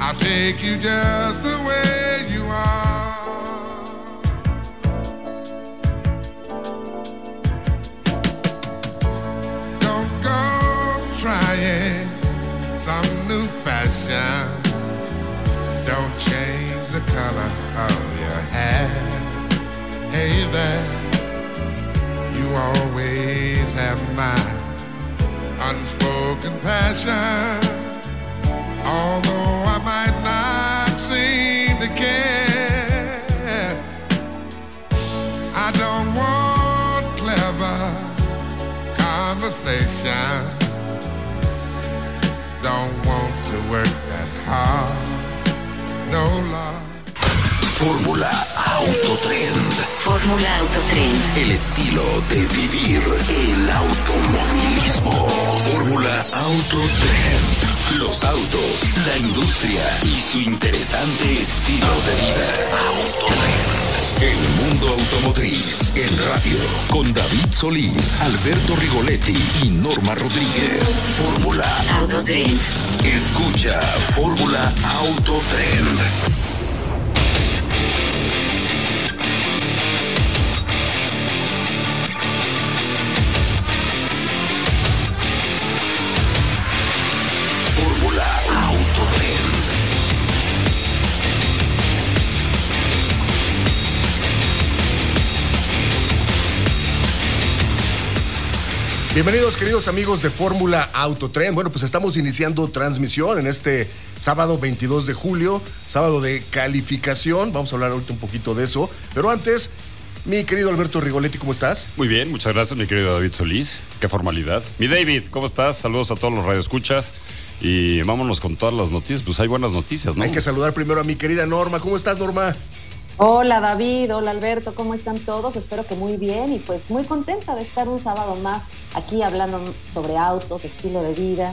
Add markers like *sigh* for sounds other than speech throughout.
I'll take you just the way you are. Don't go trying some new fashion. Don't change the color of your hair. Hey there, you always have my unspoken passion. Although I don't want clever conversation. Don't want to work that hard. No love. Fórmula Autotrend. Fórmula Autotrend. El estilo de vivir el automovilismo. Fórmula Autotrend. Los autos, la industria y su interesante estilo de vida. Autotrend. El mundo automotriz en radio con David Solís, Alberto Rigoletti y Norma Rodríguez. Fórmula Autotrend. Escucha Fórmula Autotrend. Bienvenidos queridos amigos de Fórmula Autotren. Bueno, pues estamos iniciando transmisión en este sábado 22 de julio, sábado de calificación. Vamos a hablar ahorita un poquito de eso. Pero antes, mi querido Alberto Rigoletti, ¿cómo estás? Muy bien, muchas gracias, mi querido David Solís. Qué formalidad. Mi David, ¿cómo estás? Saludos a todos los radioescuchas. Y vámonos con todas las noticias. Pues hay buenas noticias, ¿no? Hay que saludar primero a mi querida Norma. ¿Cómo estás, Norma? Hola David, hola Alberto, ¿cómo están todos? Espero que muy bien y pues muy contenta de estar un sábado más aquí hablando sobre autos, estilo de vida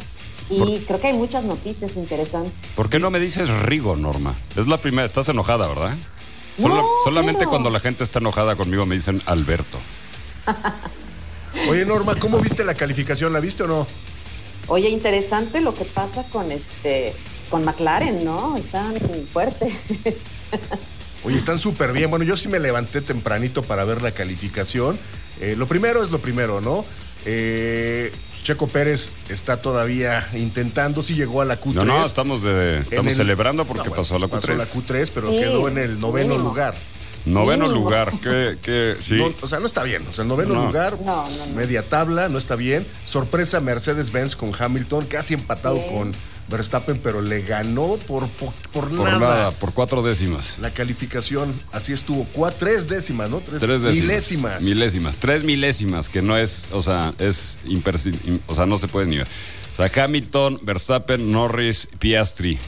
y creo que hay muchas noticias interesantes. ¿Por qué no me dices Rigo, Norma? Es la primera, estás enojada, ¿verdad? No, solamente cero. cuando la gente está enojada conmigo me dicen Alberto. *laughs* Oye, Norma, ¿cómo viste la calificación? ¿La viste o no? Oye, interesante lo que pasa con este con McLaren, ¿no? Están fuertes. *laughs* Oye, están súper bien. Bueno, yo sí me levanté tempranito para ver la calificación. Eh, lo primero es lo primero, ¿no? Eh, Checo Pérez está todavía intentando, sí llegó a la Q3. No, no, estamos, de, estamos el- celebrando porque No, bueno, pasó a la pues, Q3. Pasó la Q3, pero Sí, quedó en el noveno mínimo. lugar. Noveno Mínimo. lugar, que, que sí. No, o sea, no está bien. O sea, el noveno No. lugar, No, no, no. media tabla, no está bien. Sorpresa Mercedes-Benz con Hamilton, casi empatado Sí. con Verstappen, pero le ganó por, po- por, por nada. nada, por cuatro décimas. La calificación, así estuvo. Cua- tres décimas, ¿no? Tres, Tres décimas. milésimas. Milésimas. Tres milésimas, que no es, o sea, es o sea, no se puede ni ver. O sea, Hamilton, Verstappen, Norris, Piastri.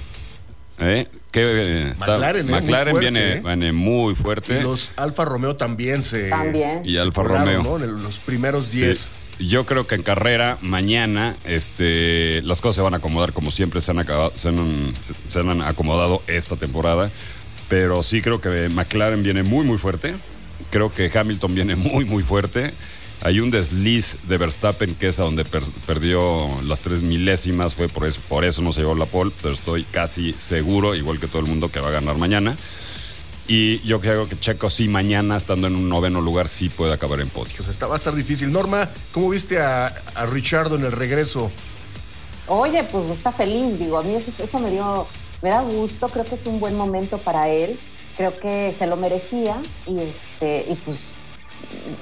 ¿Eh? Que, eh, está- McLaren, ¿eh? Muy McLaren fuerte, viene, ¿eh? viene muy fuerte. Y los Alfa Romeo también se. También. Y Alfa Romeo. ¿no? En el- los primeros Sí. 10. Yo creo que en carrera, mañana, este, las cosas se van a acomodar como siempre se han, acabado- se han, se han acomodado esta temporada. Pero sí creo que McLaren viene muy, muy fuerte. Creo que Hamilton viene *laughs* muy, muy fuerte. Hay un desliz de Verstappen que es a donde per- perdió las tres milésimas. Fue por eso, por eso no se llevó la pole. Pero estoy casi seguro, igual que todo el mundo, que va a ganar mañana. Y yo creo que Checo sí mañana, estando en un noveno lugar, sí puede acabar en podio. Pues está, va a estar difícil. Norma, ¿cómo viste a, a Richardo en el regreso? Oye, pues está feliz, digo, a mí eso, eso me dio, me da gusto, creo que es un buen momento para él, creo que se lo merecía y este, y pues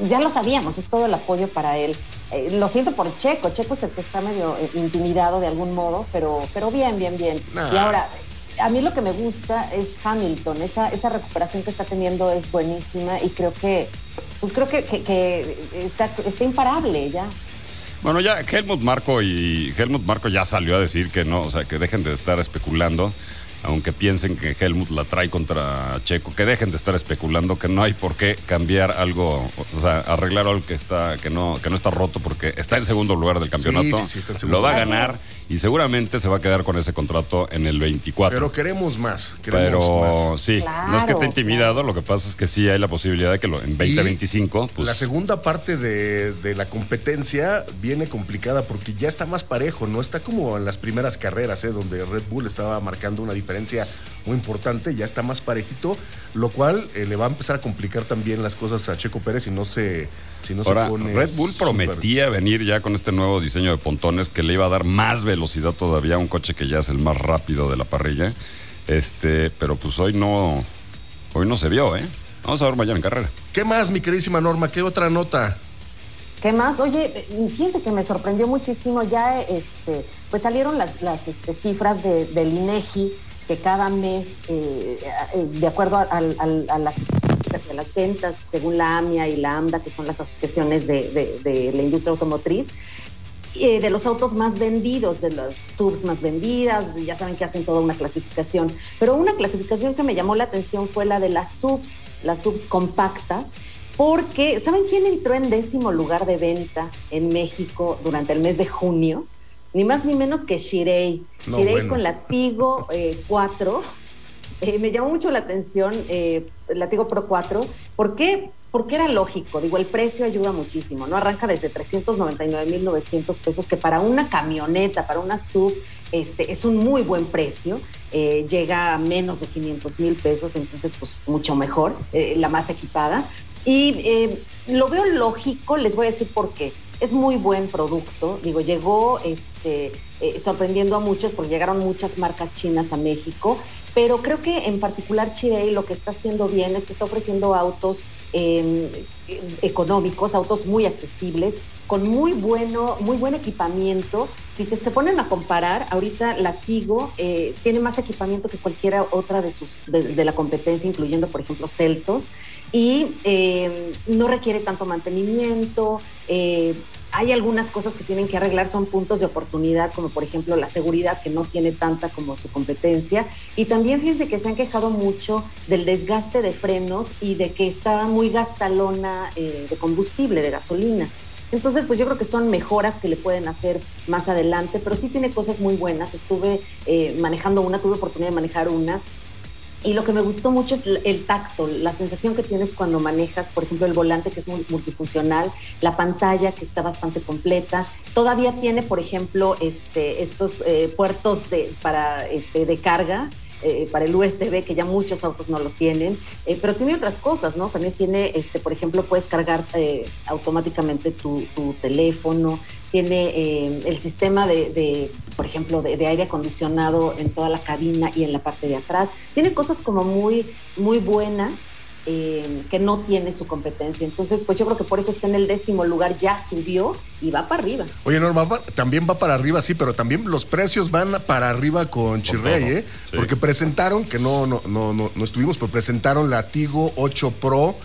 ya lo sabíamos, es todo el apoyo para él. Eh, lo siento por Checo, Checo es el que está medio eh, intimidado de algún modo, pero, pero bien, bien, bien. Nah. Y ahora, a mí lo que me gusta es Hamilton, esa, esa recuperación que está teniendo es buenísima y creo que, pues creo que, que- que está, está imparable ya. Bueno, ya Helmut Marco y Helmut Marco ya salió a decir que no, o sea, que dejen de estar especulando. aunque piensen que Helmut la trae contra Checo, que dejen de estar especulando que no hay por qué cambiar algo, o sea, arreglar algo que está que no que no está roto porque está en segundo lugar del campeonato. sí, sí, está en segundo lo va a ganar y seguramente se va a quedar con ese contrato en el 24. Pero queremos más. Queremos Pero más. sí, no es que esté Claro, intimidado, lo que pasa es que sí hay la posibilidad de que lo, en 2025, pues la segunda parte de, de la competencia viene complicada porque ya está más parejo, no está como en las primeras carreras, ¿eh? donde Red Bull estaba marcando una diferencia muy importante, ya está más parejito, lo cual eh, le va a empezar a complicar también las cosas a Checo Pérez si no se, si no Ahora, se pone. Red Bull prometía venir ya con este nuevo diseño de pontones que le iba a dar más velocidad todavía a un coche que ya es el más rápido de la parrilla. Este, pero pues hoy no, hoy no se vio, ¿eh? Vamos a ver mañana en carrera. ¿Qué más, mi queridísima Norma? ¿Qué otra nota? ¿Qué más? Oye, fíjense que me sorprendió muchísimo. Ya este, pues salieron las, las este, cifras de, del INEGI que cada mes, eh, eh, de acuerdo a, al- a las estadísticas y a las ventas, según la AMIA y la AMDA, que son las asociaciones de, de- de la industria automotriz, eh, de los autos más vendidos, de las subs más vendidas, ya saben que hacen toda una clasificación, pero una clasificación que me llamó la atención fue la de las subs, las subs compactas, porque ¿saben quién entró en décimo lugar de venta en México durante el mes de junio? Ni más ni menos que Shirei. No, Shirei bueno. con la Tigo eh, 4. Eh, me llamó mucho la atención eh, la Tigo Pro 4. ¿Por qué? Porque era lógico. Digo, el precio ayuda muchísimo, ¿no? Arranca desde 399,900 pesos, que para una camioneta, para una sub, este, es un muy buen precio. Eh, llega a menos de 500 mil pesos, entonces, pues, mucho mejor, eh, la más equipada. Y eh, lo veo lógico, les voy a decir por qué. Es muy buen producto, digo, llegó este, eh, sorprendiendo a muchos porque llegaron muchas marcas chinas a México, pero creo que en particular Chirei lo que está haciendo bien es que está ofreciendo autos eh, económicos, autos muy accesibles, con muy bueno, muy buen equipamiento. Si se ponen a comparar, ahorita la Tigo eh, tiene más equipamiento que cualquiera otra de sus de, de la competencia, incluyendo por ejemplo Celtos, y eh, no requiere tanto mantenimiento. eh, hay algunas cosas que tienen que arreglar, son puntos de oportunidad, como por ejemplo la seguridad, que no tiene tanta como su competencia. Y también fíjense que se han quejado mucho del desgaste de frenos y de que está muy gastalona eh, de combustible, de gasolina. Entonces, pues yo creo que son mejoras que le pueden hacer más adelante, pero sí tiene cosas muy buenas. Estuve eh, manejando una, tuve oportunidad de manejar una. Y lo que me gustó mucho es el, tacto, la sensación que tienes cuando manejas, por ejemplo, el volante que es multifuncional, la pantalla que está bastante completa. Todavía tiene, por ejemplo, este, estos eh, puertos de, para, este, de carga eh, para el USB, que ya muchos autos no lo tienen, eh, pero tiene otras cosas, ¿no? También tiene, este, por ejemplo, puedes cargar eh, automáticamente tu, tu, teléfono, tiene eh, el sistema de, de por ejemplo, de, de, aire acondicionado en toda la cabina y en la parte de atrás. Tiene cosas como muy, muy buenas. Eh, que no tiene su competencia. Entonces, pues yo creo que por eso está en el décimo lugar, ya subió y va para arriba. Oye, Norma, va, también va para arriba, sí, pero también los precios van para arriba con Chirrey, ¿eh? Sí. Porque presentaron, que no, no, no, no, no estuvimos, pero presentaron la Tigo 8 Pro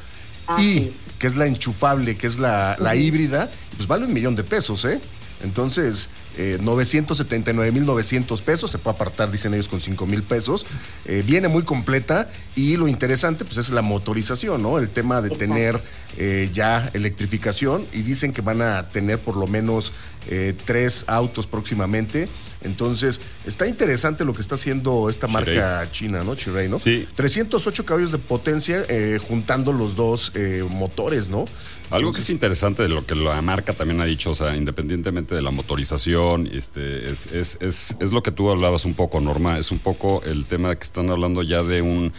Ah, y sí. que es la enchufable, que es la, la híbrida, pues vale un millón de pesos, ¿eh? Entonces, eh, 979.900 pesos, se puede apartar, dicen ellos, con 5 mil pesos. Eh, viene muy completa y lo interesante, pues es la motorización, ¿no? El tema de Exacto. tener eh, ya electrificación y dicen que van a tener por lo menos eh, tres autos próximamente. Entonces, está interesante lo que está haciendo esta marca china, ¿no? Chirey, ¿no? Sí. 308 caballos de potencia eh, juntando los dos eh, motores, ¿no? Algo que es interesante de lo que la marca también ha dicho, o sea, independientemente de la motorización, este, es, es, es, es lo que tú hablabas un poco, Norma, es un poco el tema de que están hablando ya de un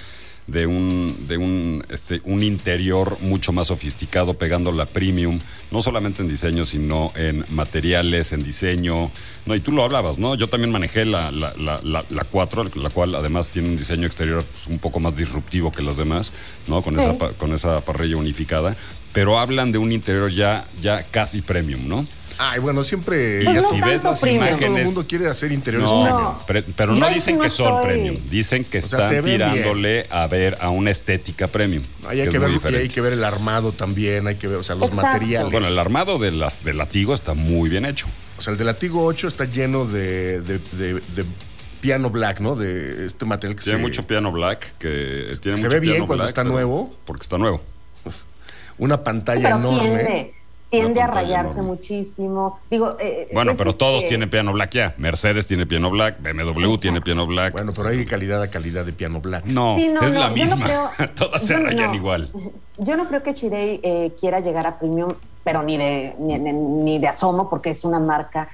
de un de un este un interior mucho más sofisticado pegando la premium no solamente en diseño sino en materiales en diseño. No y tú lo hablabas no yo también manejé la la, la, la, la 4 la cual además tiene un diseño exterior pues, un poco más disruptivo que las demás no con Sí. esa con esa parrilla unificada. Pero hablan de un interior ya ya casi premium no Ay, bueno, siempre. y Pues no si ves las premium. todo el imágenes mundo quiere hacer interiores no, premium. pre- pero no dicen que son estoy- premium, dicen que O sea, están bien. tirándole a ver a una estética premium. Hay que ver, y hay que ver el armado también, hay que ver, o sea, los Exacto. materiales. Bueno, el armado de las de latigo está muy bien hecho. O sea, el de Latigo 8 está lleno de, de- de- de piano black, ¿no? De este material que Tiene se- mucho piano black, que tiene Se mucho ve bien piano cuando black, está pero- nuevo. Porque está nuevo. Una pantalla pero enorme. Tiende a rayarse enorme. muchísimo. Digo, eh, Bueno, es pero todos este- tienen piano black ya. Mercedes tiene piano black, BMW tiene piano black. Bueno, pero hay calidad a calidad de piano black. no, Sí, no, es no, la yo no misma. creo- *laughs* todas se rayan no. igual. *laughs* Yo no creo que Chirey eh, quiera llegar a premium, pero ni de, ni, ni- ni de asomo, porque es una marca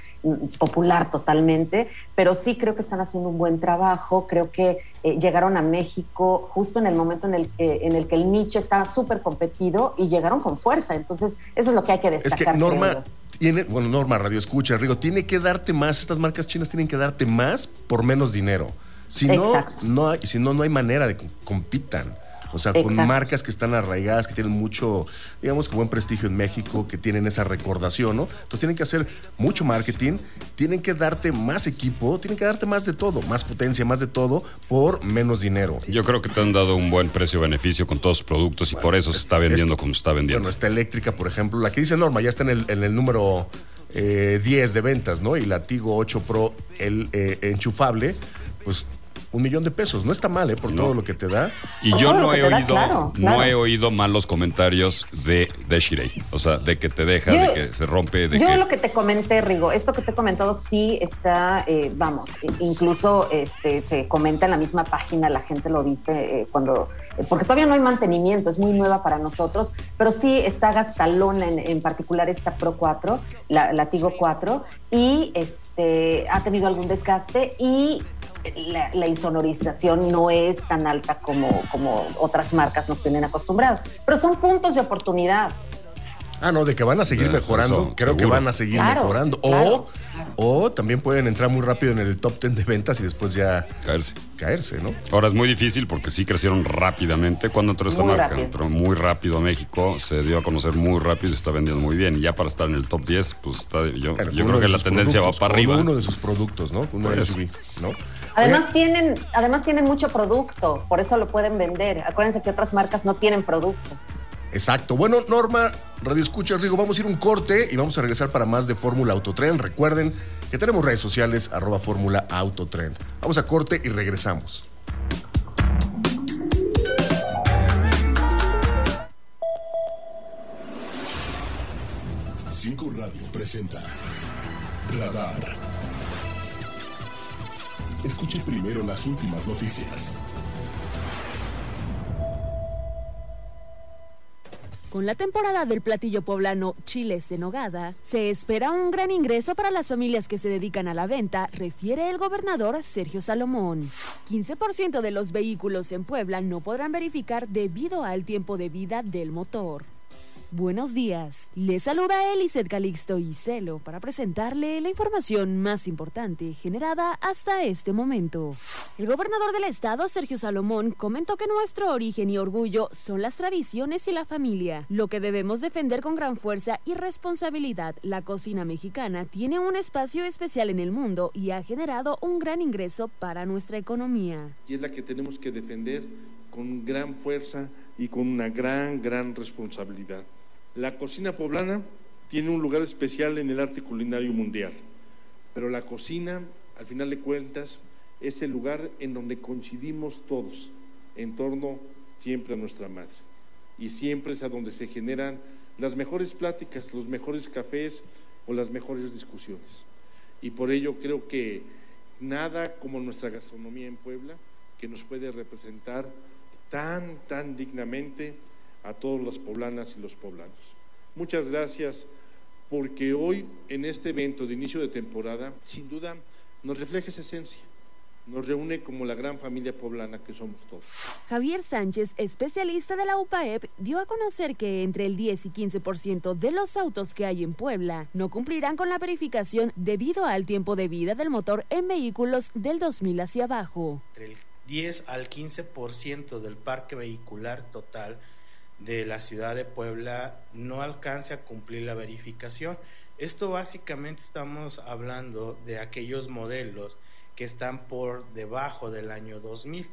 popular totalmente, pero sí creo que están haciendo un buen trabajo. Creo que eh, llegaron a México justo en el momento en el, que- en el que el nicho estaba súper competido y llegaron con fuerza. Entonces, eso es lo que hay que Es destacar. que Norma creo tiene, bueno, Norma Radio Escucha, Rigo, tiene que darte más, estas marcas chinas tienen que darte más por menos dinero. Si no, Exacto. no hay, si no, no hay manera de que compitan. O sea, con Exacto. marcas que están arraigadas, que tienen mucho, digamos, que buen prestigio en México, que tienen esa recordación, ¿no? Entonces tienen que hacer mucho marketing, tienen que darte más equipo, tienen que darte más de todo, más potencia, más de todo, por menos dinero. Yo creo que te han dado un buen precio-beneficio con todos sus productos y por eso se está vendiendo como se está vendiendo. Bueno, esta eléctrica, por ejemplo, la que dice Norma, ya está en el, en el número eh, 10 de ventas, ¿no? Y la Tigo 8 Pro, el eh, enchufable, pues un millón de pesos. No está mal, ¿eh? Por No. todo lo que te da. Y Por yo no he da, oído, claro, no he oído malos comentarios de, de Shirei. O sea, de que te deja, Yo- de que se rompe, de Yo que. lo que te comenté, Rigo, esto que te he comentado sí está, eh, vamos, incluso este, se comenta en la misma página, la gente lo dice eh, cuando, eh, porque todavía no hay mantenimiento, es muy nueva para nosotros, pero sí está gastalona en, en particular esta Pro 4, la, la Tigo 4, y este, ha tenido algún desgaste y la, la insonorización no es tan alta como, como otras marcas nos tienen acostumbrados, pero son puntos de oportunidad. Ah, no, de que van a seguir Eh, mejorando. eso, creo que van a seguir Claro, mejorando. claro, o, o también pueden entrar muy rápido en el top 10 de ventas y después ya caerse. caerse, ¿no? Ahora es muy difícil porque sí crecieron rápidamente. Cuando entró esta Muy marca, rápido. entró muy rápido a México, se dio a conocer muy rápido y se está vendiendo muy bien. Y ya para estar en el top 10, pues está, yo, yo creo que la tendencia va para arriba. Uno de sus productos, ¿no? Uno de. SUV, ¿no? Además Oye, tienen, además tienen mucho producto, por eso lo pueden vender. Acuérdense que otras marcas no tienen producto. Exacto. Bueno, Norma, Radio Escuchas, Rigo, vamos a ir un corte y vamos a regresar para más de Fórmula Autotren. Recuerden que tenemos redes sociales, arroba Fórmula Autotren. Vamos a corte y regresamos. Cinco Radio presenta Radar. Escuche primero las últimas noticias. Con la temporada del platillo poblano Chiles en Nogada, se espera un gran ingreso para las familias que se dedican a la venta, refiere el gobernador Sergio Salomón. 15% de los vehículos en Puebla no podrán verificar debido al tiempo de vida del motor. Buenos días. Les saluda Eliseth Calixto y Celo para presentarle la información más importante generada hasta este momento. El gobernador del estado, Sergio Salomón, comentó que nuestro origen y orgullo son las tradiciones y la familia, lo que debemos defender con gran fuerza y responsabilidad. La cocina mexicana tiene un espacio especial en el mundo y ha generado un gran ingreso para nuestra economía. y es la que tenemos que defender con gran fuerza y con una gran, gran responsabilidad. La cocina poblana tiene un lugar especial en el arte culinario mundial, pero la cocina, al final de cuentas, es el lugar en donde coincidimos todos en torno siempre a nuestra madre. Y siempre es a donde se generan las mejores pláticas, los mejores cafés o las mejores discusiones. Y por ello creo que nada como nuestra gastronomía en Puebla que nos puede representar tan, tan dignamente a todas las poblanas y los poblanos. Muchas gracias porque hoy en este evento de inicio de temporada, sin duda, nos refleja esa esencia, nos reúne como la gran familia poblana que somos todos. Javier Sánchez, especialista de la UPAEP, dio a conocer que entre el 10 y 15% de los autos que hay en Puebla no cumplirán con la verificación debido al tiempo de vida del motor en vehículos del 2000 hacia abajo. entre el 10 al 15% del parque vehicular total de la ciudad de Puebla no alcance a cumplir la verificación. Esto básicamente estamos hablando de aquellos modelos que están por debajo del año 2000.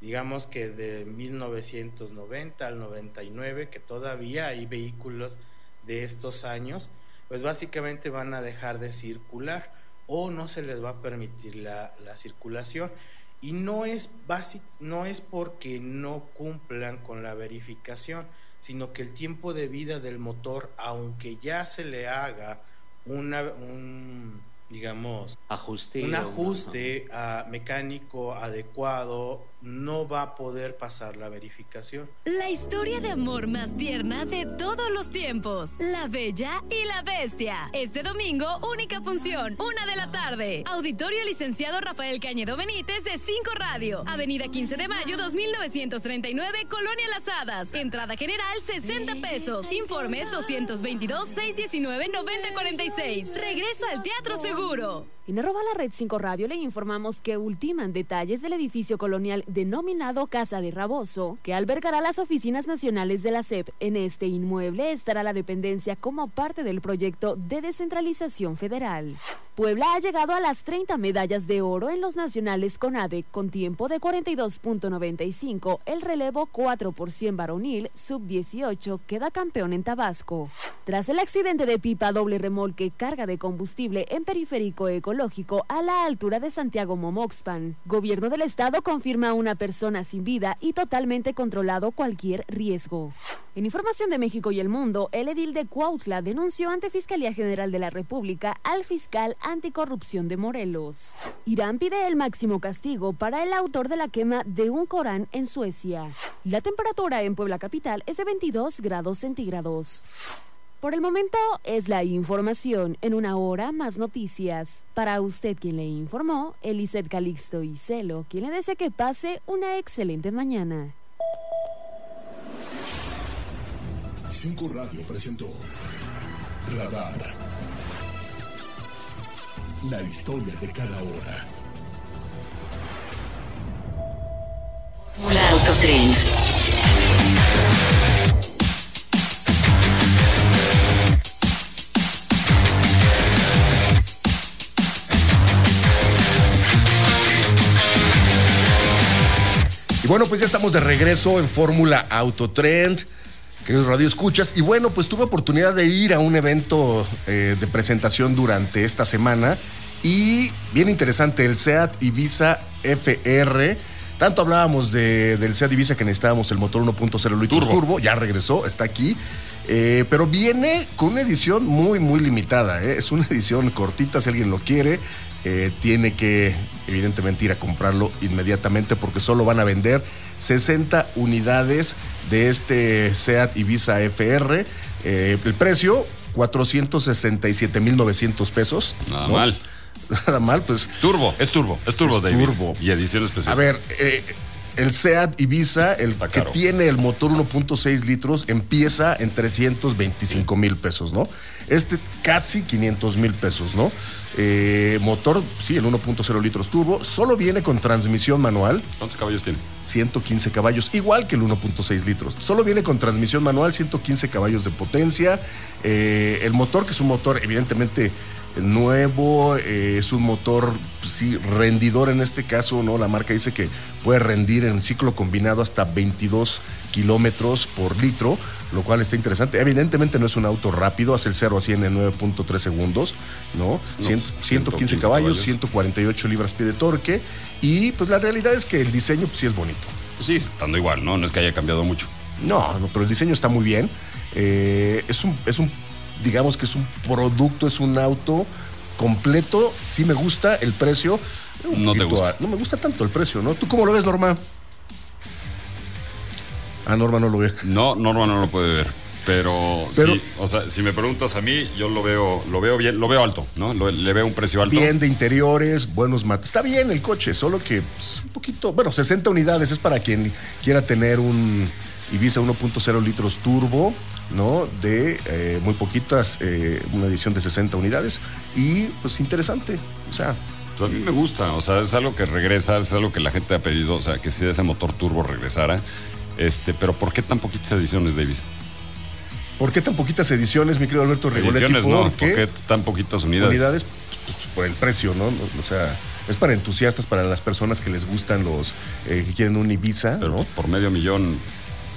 Digamos que de 1990 al 99, que todavía hay vehículos de estos años, pues básicamente van a dejar de circular. o no se les va a permitir la, la circulación. Y no es, basi- no es porque no cumplan con la verificación, sino que el tiempo de vida del motor, aunque ya se le haga una, un, digamos, Ajuste. un ajuste ah, mecánico adecuado, no va a poder pasar la verificación. La historia de amor más tierna de todos los tiempos. La Bella y la Bestia. Este domingo, única función, una de la tarde. Auditorio Licenciado Rafael Cañedo Benítez de 5 Radio. Avenida 15 de Mayo, 2939, Colonia Las Hadas. Entrada general, 60 pesos. Informes 222-619-9046. Regreso al Teatro Seguro. En arroba la red 5 Radio le informamos que ultiman detalles del edificio colonial denominado Casa de Raboso, que albergará las oficinas nacionales de la SEP. En este inmueble estará la dependencia como parte del proyecto de descentralización federal. Puebla ha llegado a las 30 medallas de oro en los nacionales CONADE con tiempo de 42.95. El relevo 4 por 100 varonil, sub-18, queda campeón en Tabasco. Tras el accidente de pipa doble remolque carga de combustible en periférico ecológico a la altura de Santiago Momoxpan, gobierno del estado confirma una persona sin vida y totalmente controlado cualquier riesgo. En información de México y el mundo, el edil de Cuautla denunció ante Fiscalía General de la República al fiscal anticorrupción de Morelos. Irán pide el máximo castigo para el autor de la quema de un Corán en Suecia. La temperatura en Puebla Capital es de 22 grados centígrados. Por el momento es la información. En una hora más noticias. Para usted quien le informó, Eliseth Calixto y Celo, quien le desea que pase una excelente mañana. 5 Radio presentó Radar. La historia de cada hora. Fórmula Autotrend. Y bueno, pues ya estamos de regreso en Fórmula Autotrend. Queridos Radio Escuchas. Y bueno, pues tuve oportunidad de ir a un evento eh, de presentación durante esta semana. Y bien interesante, el SEAT Ibiza FR. Tanto hablábamos de- del SEAT Ibiza que necesitábamos el motor 1.0 litros Turbo. turbo. Ya regresó, está aquí. Eh, pero viene con una edición muy, muy limitada. ¿eh? Es una *laughs* edición cortita, si alguien lo quiere. Eh, tiene que, evidentemente, ir a comprarlo inmediatamente porque solo van a vender 60 unidades de este SEAT Ibiza FR. Eh, el precio, 467,900 pesos. Nada ¿no? mal. *laughs* Nada mal, pues. Turbo, es turbo, es turbo, Es David. turbo. Y edición especial. A ver, eh, el SEAT Ibiza, el Está que caro. tiene el motor 1.6 litros, empieza en 325 mil pesos, ¿no? Este casi 500 mil pesos, ¿no? Eh, motor, sí, el 1.0 litros turbo, solo viene con transmisión manual, ¿Cuántos caballos tiene? 115 caballos, igual que el 1.6 litros. Solo viene con transmisión manual, 115 caballos de potencia. Eh, el motor, que es un motor evidentemente nuevo, eh, es un motor, pues, sí, rendidor en este caso, ¿no? La marca dice que puede rendir en ciclo combinado hasta 22 kilómetros por litro, lo cual está interesante. Evidentemente no es un auto rápido, hace el 0 a 100 en 9.3 segundos, ¿no? Cien- 115 caballos, 148 libras pie de torque. Y pues la realidad es que el diseño pues, sí es bonito. Pues sí, estando igual, ¿no? No es que haya cambiado mucho. No, no, pero el diseño está muy bien. Eh, es, un, es un, digamos que es un producto, es un auto completo. Sí me gusta el precio. No te gusta. a- no me gusta tanto el precio, ¿no? ¿Tú cómo lo ves, Norma? Ah, Norma no lo ve. No, Norma no lo puede ver. Pero, Pero- sí, o sea, si me preguntas a mí, yo lo veo, lo veo bien, lo veo alto, ¿no? Lo- le veo un precio alto. Bien de interiores, buenos mates. Está bien el coche, solo que pues, un poquito, bueno, 60 unidades es para quien quiera tener un Ibiza 1.0 litros turbo, ¿no? De eh, muy poquitas, eh, una edición de 60 unidades. Y pues interesante, o sea, a mí me gusta, o sea, es algo que regresa, es algo que la gente ha pedido, o sea, que si ese motor turbo regresara. Este, pero ¿por qué tan poquitas ediciones, David? ¿por qué tan poquitas ediciones, mi querido Alberto Rigoletti? Ediciones no, ¿por Porque qué tan poquitas unidades? unidades pues, por el precio, ¿no? O sea, es para entusiastas, para las personas que les gustan los, eh, que quieren un Ibiza, Pero ¿no? por medio millón,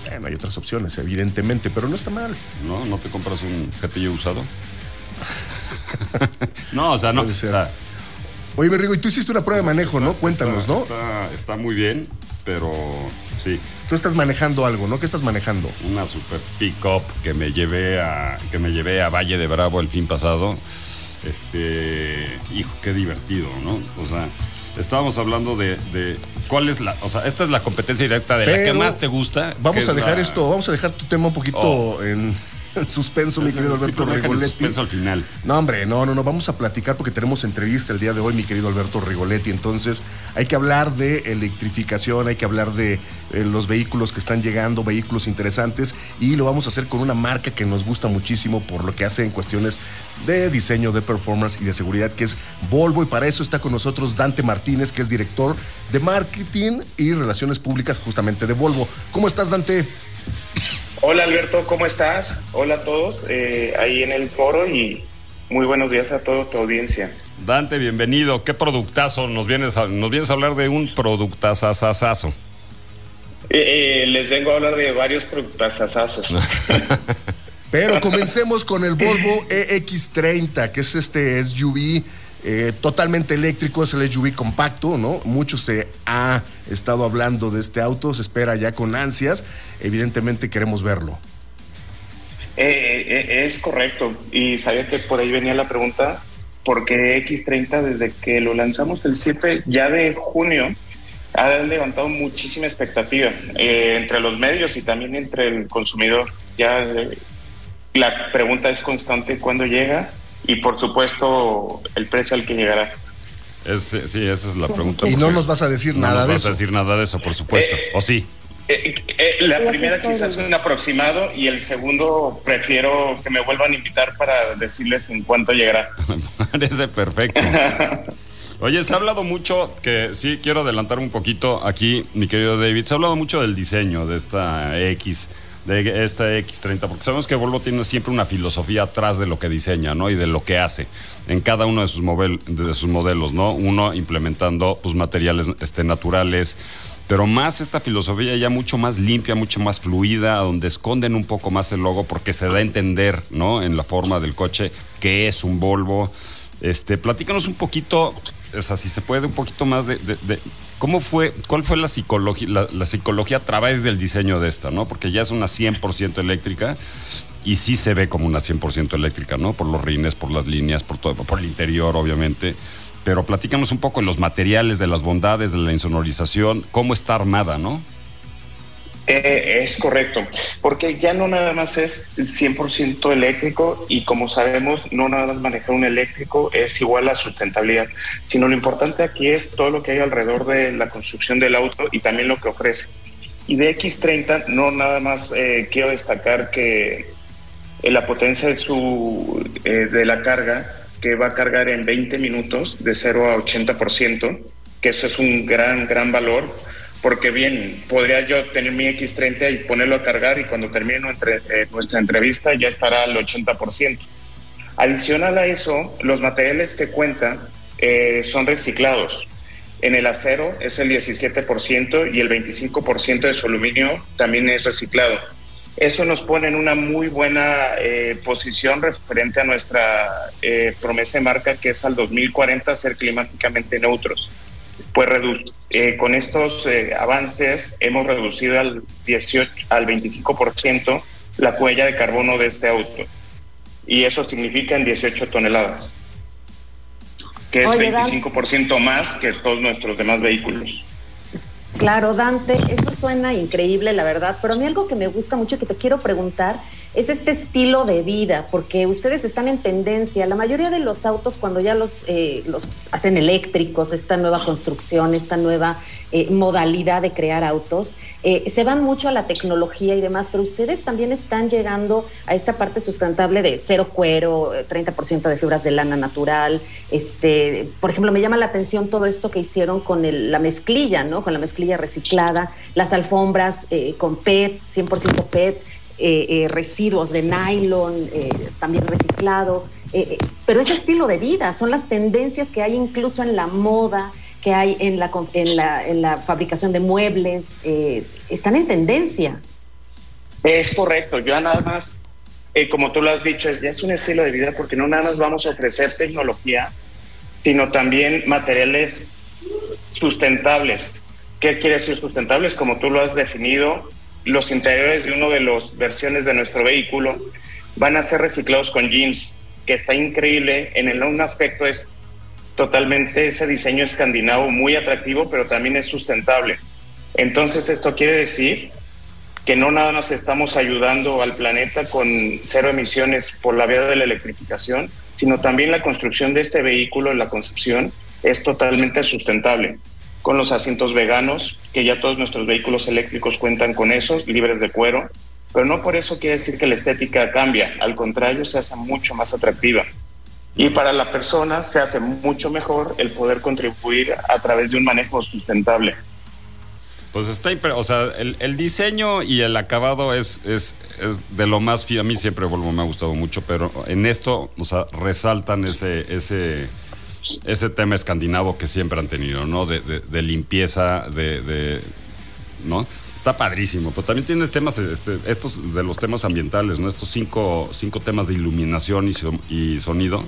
Bueno, hay otras opciones, evidentemente, pero no está mal. ¿no? ¿No te compras un gatillo usado? *laughs* no, o sea, no. O sea, Oye, Berrigo, y tú hiciste una prueba de manejo, ¿no? Cuéntanos, ¿no? Está, está muy bien, pero sí. Tú estás manejando algo, ¿no? ¿Qué estás manejando? Una super pick-up que me llevé a que me llevé a Valle de Bravo el fin pasado. Este, hijo, qué divertido, ¿no? O sea, estábamos hablando de, de cuál es la, o sea, esta es la competencia directa de la que más te gusta. Vamos a dejar la- esto, vamos a dejar tu tema un poquito Oh. en, en *laughs* suspenso, mi Sí, querido sí, Alberto el Rigoletti. suspenso al final. No, hombre, no, no, no, vamos a platicar porque tenemos entrevista el día de hoy, mi querido Alberto Rigoletti. Entonces, hay que hablar de electrificación, hay que hablar de eh, los vehículos que están llegando, vehículos interesantes, y lo vamos a hacer con una marca que nos gusta muchísimo por lo que hace en cuestiones de diseño, de performance y de seguridad, que es Volvo. Y para eso está con nosotros Dante Martínez, que es director de marketing y relaciones públicas justamente de Volvo. ¿Cómo estás, Dante? Hola Alberto, ¿cómo estás? Hola a todos eh, ahí en el foro y muy buenos días a toda tu audiencia. Dante, bienvenido. ¿Qué productazo? Nos vienes a, nos vienes a hablar de un productazazazazo. Eh, eh, les vengo a hablar de varios productazazazos. *laughs* Pero comencemos con el Volvo EX30, que es este SUV eh, totalmente eléctrico, es el SUV compacto, ¿no? Mucho se ha estado hablando de este auto, se espera ya con ansias. Evidentemente queremos verlo. Eh, eh, es correcto. Y sabía que por ahí venía la pregunta, porque X30 desde que lo lanzamos el 7 ya de junio ha levantado muchísima expectativa eh, entre los medios y también entre el consumidor. Ya la pregunta es constante cuándo llega y por supuesto el precio al que llegará. Es, eh, sí, esa es la pregunta. Y no nos vas a decir no nada nos de vas eso. a decir nada de eso, por supuesto. ¿O sí? Eh, eh, la primera quizás un aproximado y el segundo prefiero que me vuelvan a invitar para decirles en cuánto llegará. *laughs* Parece perfecto. *laughs* Oye, se ha hablado mucho, que sí, quiero adelantar un poquito aquí, mi querido David, se ha hablado mucho del diseño de esta X, de esta X30, porque sabemos que Volvo tiene siempre una filosofía atrás de lo que diseña, ¿no? Y de lo que hace en cada uno de sus, modelos, ¿no? Uno implementando pues, materiales este, naturales, pero más esta filosofía ya mucho más limpia, mucho más fluida, donde esconden un poco más el logo porque se da a entender, ¿no? En la forma del coche que es un Volvo. Este, platícanos un poquito, o sea, si se puede, un poquito más de cómo fue, cuál fue la psicología, la, psicología a través del diseño de esta, ¿no? Porque ya es una 100% eléctrica y sí se ve como una 100% eléctrica, ¿no? Por los rines, por las líneas, por todo, por el interior, obviamente. Pero platícanos un poco de los materiales, de las bondades, de la insonorización, cómo está armada, ¿no? Eh, es correcto, porque ya no nada más es 100% eléctrico y como sabemos, no nada más manejar un eléctrico es igual a sustentabilidad, sino lo importante aquí es todo lo que hay alrededor de la construcción del auto y también lo que ofrece. Y de X30 no nada más eh, quiero destacar que eh, la potencia de, su, de la carga, que va a cargar en 20 minutos de 0 a 80%, que eso es un gran, gran valor, porque bien, podría yo tener mi X30 y ponerlo a cargar y cuando termine nuestra, eh, nuestra entrevista ya estará al 80%. Adicional a eso, los materiales que cuenta eh, son reciclados. En el acero es el 17% y el 25% de su aluminio también es reciclado. Eso nos pone en una muy buena eh, posición referente a nuestra eh, promesa de marca, que es al 2040 ser climáticamente neutros. Pues eh, con estos eh, avances hemos reducido al, 18, al 25% la huella de carbono de este auto. Y eso significa en 18 toneladas, que es Oye, Dan. 25% más que todos nuestros demás vehículos. Claro, Dante, eso suena increíble, la verdad, pero a mí algo que me gusta mucho y que te quiero preguntar es este estilo de vida, porque ustedes están en tendencia. La mayoría de los autos, cuando ya los, eh, los hacen eléctricos, esta nueva construcción, esta nueva eh, modalidad de crear autos, eh, se van mucho a la tecnología y demás, pero ustedes también están llegando a esta parte sustentable de cero cuero, eh, 30% de fibras de lana natural. Este, por ejemplo, me llama la atención todo esto que hicieron con el- la mezclilla, ¿no? Con la mezclilla reciclada, las alfombras eh, con PET, 100% PET, eh, eh, residuos de nylon, eh, también reciclado. eh, pero ese estilo de vida son las tendencias que hay incluso en la moda, que hay en la, fabricación de muebles, están en tendencia. Es correcto, yo nada más, como tú lo has dicho, es, es un estilo de vida porque no nada más vamos a ofrecer tecnología, sino también materiales sustentables. ¿Qué quiere decir sustentables? Como tú lo has definido, los interiores de una de las versiones de nuestro vehículo van a ser reciclados con jeans, que está increíble. En el, un aspecto es totalmente ese diseño escandinavo muy atractivo, pero también es sustentable. Entonces esto quiere decir que no nada más estamos ayudando al planeta con cero emisiones por la vía de la electrificación, sino también la construcción de este vehículo, la concepción, es totalmente sustentable. Con los asientos veganos, que ya todos nuestros vehículos eléctricos cuentan con esos, libres de cuero, pero no por eso quiere decir que la estética cambia, al contrario, se hace mucho más atractiva. Y para la persona se hace mucho mejor el poder contribuir a través de un manejo sustentable. Pues está, o sea, el, diseño y el acabado es, es, es, de lo más fino. A mí siempre Volvo me ha gustado mucho, pero en esto, o sea, resaltan ese, ese, ese tema escandinavo que siempre han tenido, ¿no? De, de, limpieza, de, de, ¿no? Está padrísimo, pero también tienes temas, este, estos de los temas ambientales, ¿no? Estos cinco, cinco temas de iluminación y, sonido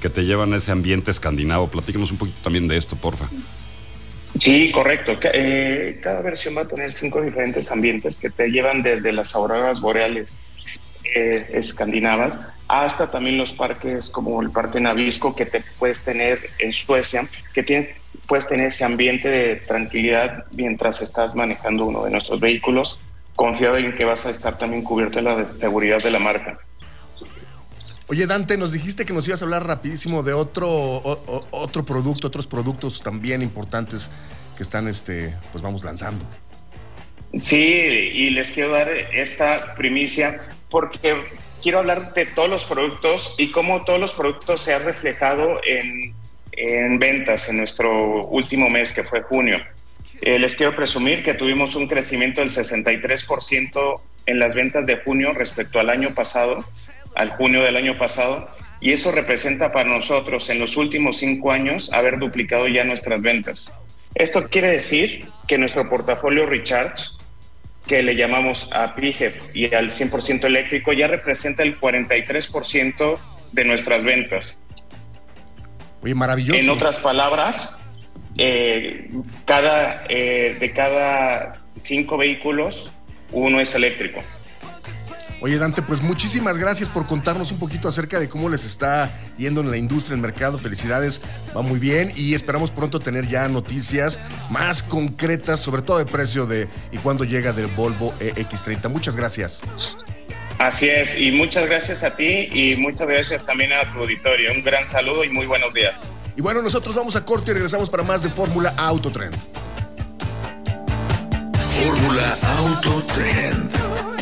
que te llevan a ese ambiente escandinavo. Platícanos un poquito también de esto, porfa. Sí, correcto. Eh, cada versión va a tener cinco diferentes ambientes que te llevan desde las auroras boreales eh, escandinavas hasta también los parques como el Parque Navisco que te puedes tener en Suecia, que tienes, puedes tener ese ambiente de tranquilidad mientras estás manejando uno de nuestros vehículos, confiado en que vas a estar también cubierto de la seguridad de la marca. Oye, Dante, nos dijiste que nos ibas a hablar rapidísimo de otro, otro producto, otros productos también importantes que están, este, pues vamos lanzando. Sí, y les quiero dar esta primicia porque quiero hablar de todos los productos y cómo todos los productos se han reflejado en, en ventas en nuestro último mes, que fue junio. Eh, les quiero presumir que tuvimos un crecimiento del 63% en las ventas de junio respecto al año pasado al junio del año pasado y eso representa para nosotros en los últimos cinco años haber duplicado ya nuestras ventas. Esto quiere decir que nuestro portafolio Recharge, que le llamamos a PIGEP y al 100% eléctrico, ya representa el 43% de nuestras ventas. Oye, maravilloso. En otras palabras, eh, cada, eh, de cada cinco vehículos, uno es eléctrico. Oye, Dante, pues muchísimas gracias por contarnos un poquito acerca de cómo les está yendo en la industria, en el mercado. Felicidades, va muy bien y esperamos pronto tener ya noticias más concretas, sobre todo de precio de y cuándo llega del Volvo EX30. Muchas gracias. Así es, y muchas gracias a ti y muchas gracias también a tu auditorio. Un gran saludo y muy buenos días. Y bueno, nosotros vamos a corte y regresamos para más de Fórmula Autotrend. Fórmula Autotrend.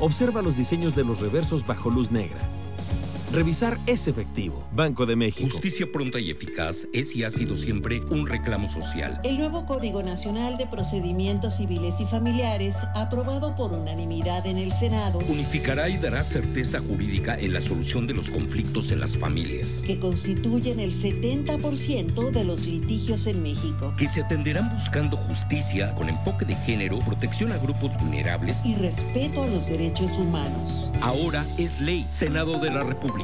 Observa los diseños de los reversos bajo luz negra. Revisar es efectivo. Banco de México. Justicia pronta y eficaz es y ha sido siempre un reclamo social. El nuevo Código Nacional de Procedimientos Civiles y Familiares, aprobado por unanimidad en el Senado, unificará y dará certeza jurídica en la solución de los conflictos en las familias, que constituyen el 70% de los litigios en México, que se atenderán buscando justicia con enfoque de género, protección a grupos vulnerables y respeto a los derechos humanos. Ahora es ley, Senado de la República.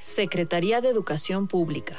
Secretaría de Educación Pública.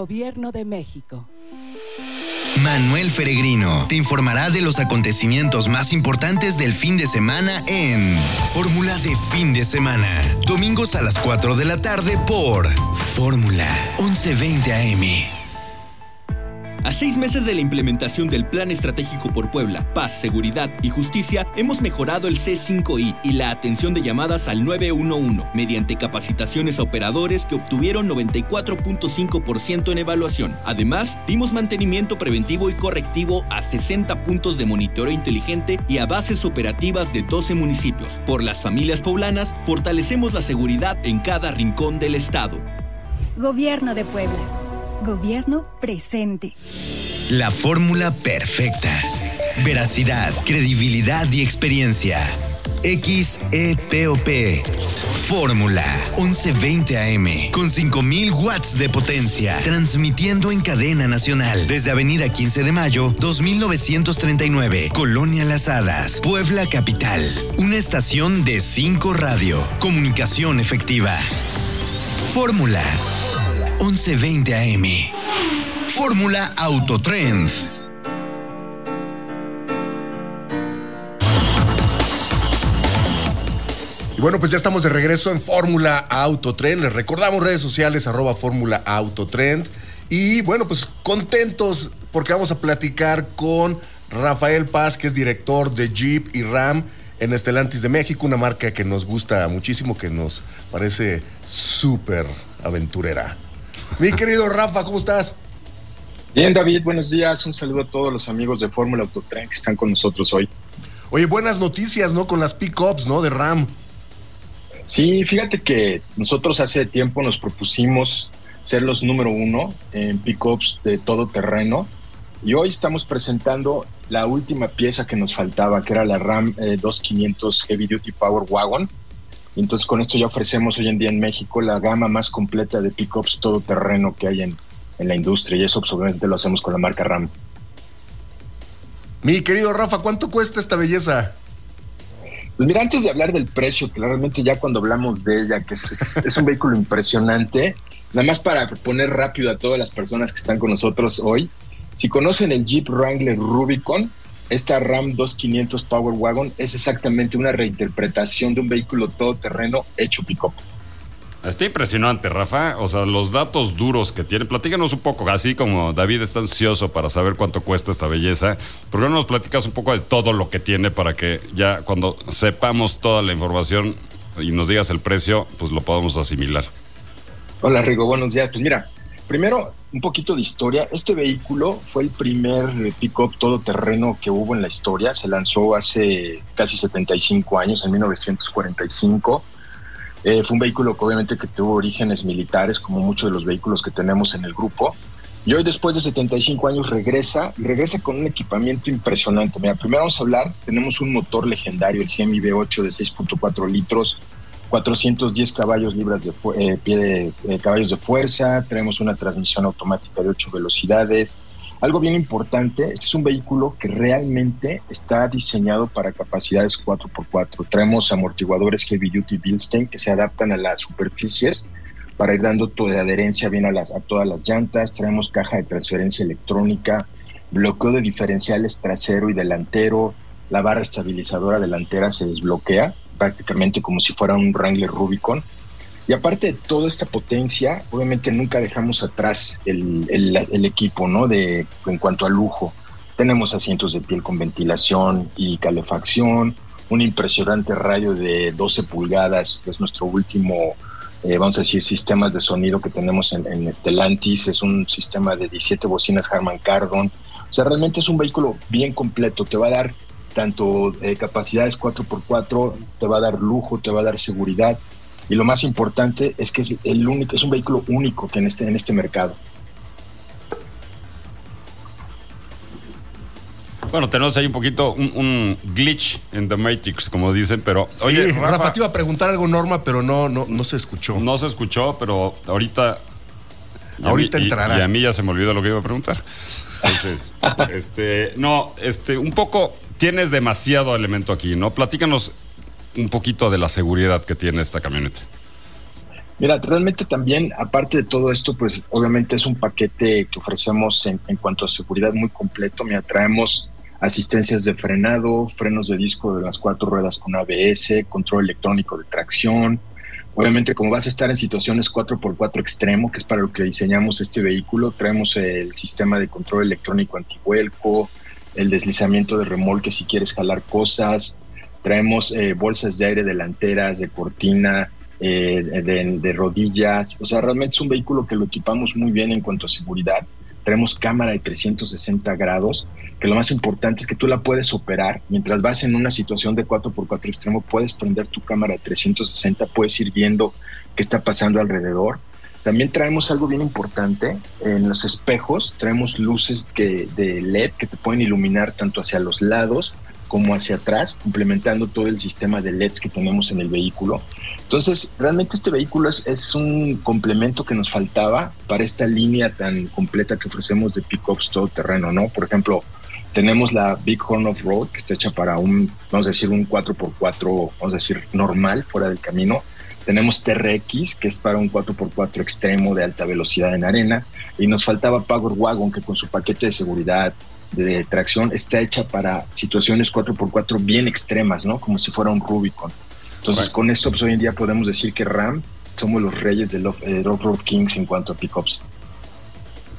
Gobierno de México. Manuel Peregrino te informará de los acontecimientos más importantes del fin de semana en Fórmula de Fin de Semana. Domingos a las 4 de la tarde por Fórmula 1120 AM. A seis meses de la implementación del Plan Estratégico por Puebla, Paz, Seguridad y Justicia, hemos mejorado el C5I y la atención de llamadas al 911 mediante capacitaciones a operadores que obtuvieron 94.5% en evaluación. Además, dimos mantenimiento preventivo y correctivo a 60 puntos de monitoreo inteligente y a bases operativas de 12 municipios. Por las familias poblanas, fortalecemos la seguridad en cada rincón del estado. Gobierno de Puebla. Gobierno presente. La fórmula perfecta. Veracidad, credibilidad y experiencia. XEPOP. Fórmula 1120 AM con 5000 watts de potencia, transmitiendo en cadena nacional desde Avenida 15 de Mayo, 2939, Colonia Las Hadas, Puebla Capital. Una estación de 5 radio, comunicación efectiva. Fórmula 1120 AM. Fórmula Autotrend. Y bueno, pues ya estamos de regreso en Fórmula Autotrend. Les recordamos redes sociales arroba Fórmula Autotrend. Y bueno, pues contentos porque vamos a platicar con Rafael Paz, que es director de Jeep y Ram en Estelantis de México, una marca que nos gusta muchísimo, que nos parece súper aventurera. Mi querido Rafa, ¿cómo estás? Bien, David, buenos días. Un saludo a todos los amigos de Fórmula Autotren que están con nosotros hoy. Oye, buenas noticias, ¿no? Con las pickups, ¿no? De RAM. Sí, fíjate que nosotros hace tiempo nos propusimos ser los número uno en pickups de todo terreno y hoy estamos presentando la última pieza que nos faltaba, que era la RAM 2500 Heavy Duty Power Wagon. Entonces con esto ya ofrecemos hoy en día en México la gama más completa de pickups todoterreno que hay en, en la industria y eso obviamente lo hacemos con la marca RAM. Mi querido Rafa, ¿cuánto cuesta esta belleza? Pues mira, antes de hablar del precio, que realmente ya cuando hablamos de ella, que es, es, es un vehículo impresionante, nada más para poner rápido a todas las personas que están con nosotros hoy, si conocen el Jeep Wrangler Rubicon, esta Ram 2500 Power Wagon es exactamente una reinterpretación de un vehículo todoterreno hecho pick-up. Está impresionante, Rafa. O sea, los datos duros que tiene. Platícanos un poco, así como David está ansioso para saber cuánto cuesta esta belleza. ¿Por qué no nos platicas un poco de todo lo que tiene para que ya cuando sepamos toda la información y nos digas el precio, pues lo podamos asimilar? Hola, Rigo. Buenos días. Pues mira, primero un poquito de historia. Este vehículo fue el primer pick-up todoterreno que hubo en la historia. Se lanzó hace casi 75 años, en 1945. Eh, fue un vehículo que obviamente que tuvo orígenes militares, como muchos de los vehículos que tenemos en el grupo. Y hoy, después de 75 años, regresa y regresa con un equipamiento impresionante. Mira, primero vamos a hablar, tenemos un motor legendario, el Gemi V8 de 6.4 litros, 410 caballos libras de eh, pie de eh, caballos de fuerza, tenemos una transmisión automática de 8 velocidades. Algo bien importante, este es un vehículo que realmente está diseñado para capacidades 4x4. Traemos amortiguadores Heavy Duty Bilstein que se adaptan a las superficies para ir dando toda adherencia bien a, las, a todas las llantas. Traemos caja de transferencia electrónica, bloqueo de diferenciales trasero y delantero. La barra estabilizadora delantera se desbloquea prácticamente como si fuera un Wrangler Rubicon. Y aparte de toda esta potencia, obviamente nunca dejamos atrás el, el, equipo, ¿no? De, en cuanto a lujo. Tenemos asientos de piel con ventilación y calefacción, un impresionante radio de 12 pulgadas, que es nuestro último, eh, vamos a decir, sistemas de sonido que tenemos en, en Stellantis. Es un sistema de 17 bocinas Harman Kardon. O sea, realmente es un vehículo bien completo. Te va a dar tanto eh, capacidades 4x4, te va a dar lujo, te va a dar seguridad y lo más importante es que es el único es un vehículo único que en este en este mercado. Bueno, tenemos ahí un poquito un, un glitch en The Matrix, como dicen, pero Sí, oye, Rafa, Rafa, te iba a preguntar algo, Norma, pero no, no, no se escuchó. no se escuchó, pero ahorita Ahorita mí- y- entrará. Y, a mí ya se me olvidó lo que iba a preguntar. Entonces, *laughs* este, no, este, un poco tienes demasiado elemento aquí, ¿no? Platícanos un poquito de la seguridad que tiene esta camioneta. Mira, realmente también, aparte de todo esto, pues obviamente es un paquete que ofrecemos en, en cuanto a seguridad muy completo. Mira, traemos asistencias de frenado, frenos de disco de las cuatro ruedas con ABS, control electrónico de tracción. Obviamente, como vas a estar en situaciones 4x4 extremo, que es para lo que diseñamos este vehículo, traemos el sistema de control electrónico antivuelco, el deslizamiento de remolque si quieres jalar cosas, traemos eh, bolsas de aire delanteras, de cortina, eh, de, rodillas. O sea, realmente es un vehículo que lo equipamos muy bien en cuanto a seguridad. Tenemos cámara de 360 grados, que lo más importante es que tú la puedes operar. Mientras vas en una situación de 4x4 extremo, puedes prender tu cámara de 360, puedes ir viendo qué está pasando alrededor. También traemos algo bien importante, en los espejos traemos luces que, de LED que te pueden iluminar tanto hacia los lados como hacia atrás, complementando todo el sistema de LEDs que tenemos en el vehículo. Entonces, realmente este vehículo es, es un complemento que nos faltaba para esta línea tan completa que ofrecemos de pickups todoterreno, ¿no? Por ejemplo, tenemos la Big Horn of Road, que está hecha para un, vamos a decir, un 4x4, vamos a decir, normal, fuera del camino. Tenemos TRX, que es para un 4x4 extremo de alta velocidad en arena. Y nos faltaba Power Wagon, que con su paquete de seguridad, de tracción, está hecha para situaciones 4x4 bien extremas, ¿no? Como si fuera un Rubicon. Entonces, con esto, pues hoy en día podemos decir que RAM somos los reyes de los eh, Off-Road Kings en cuanto a pickups.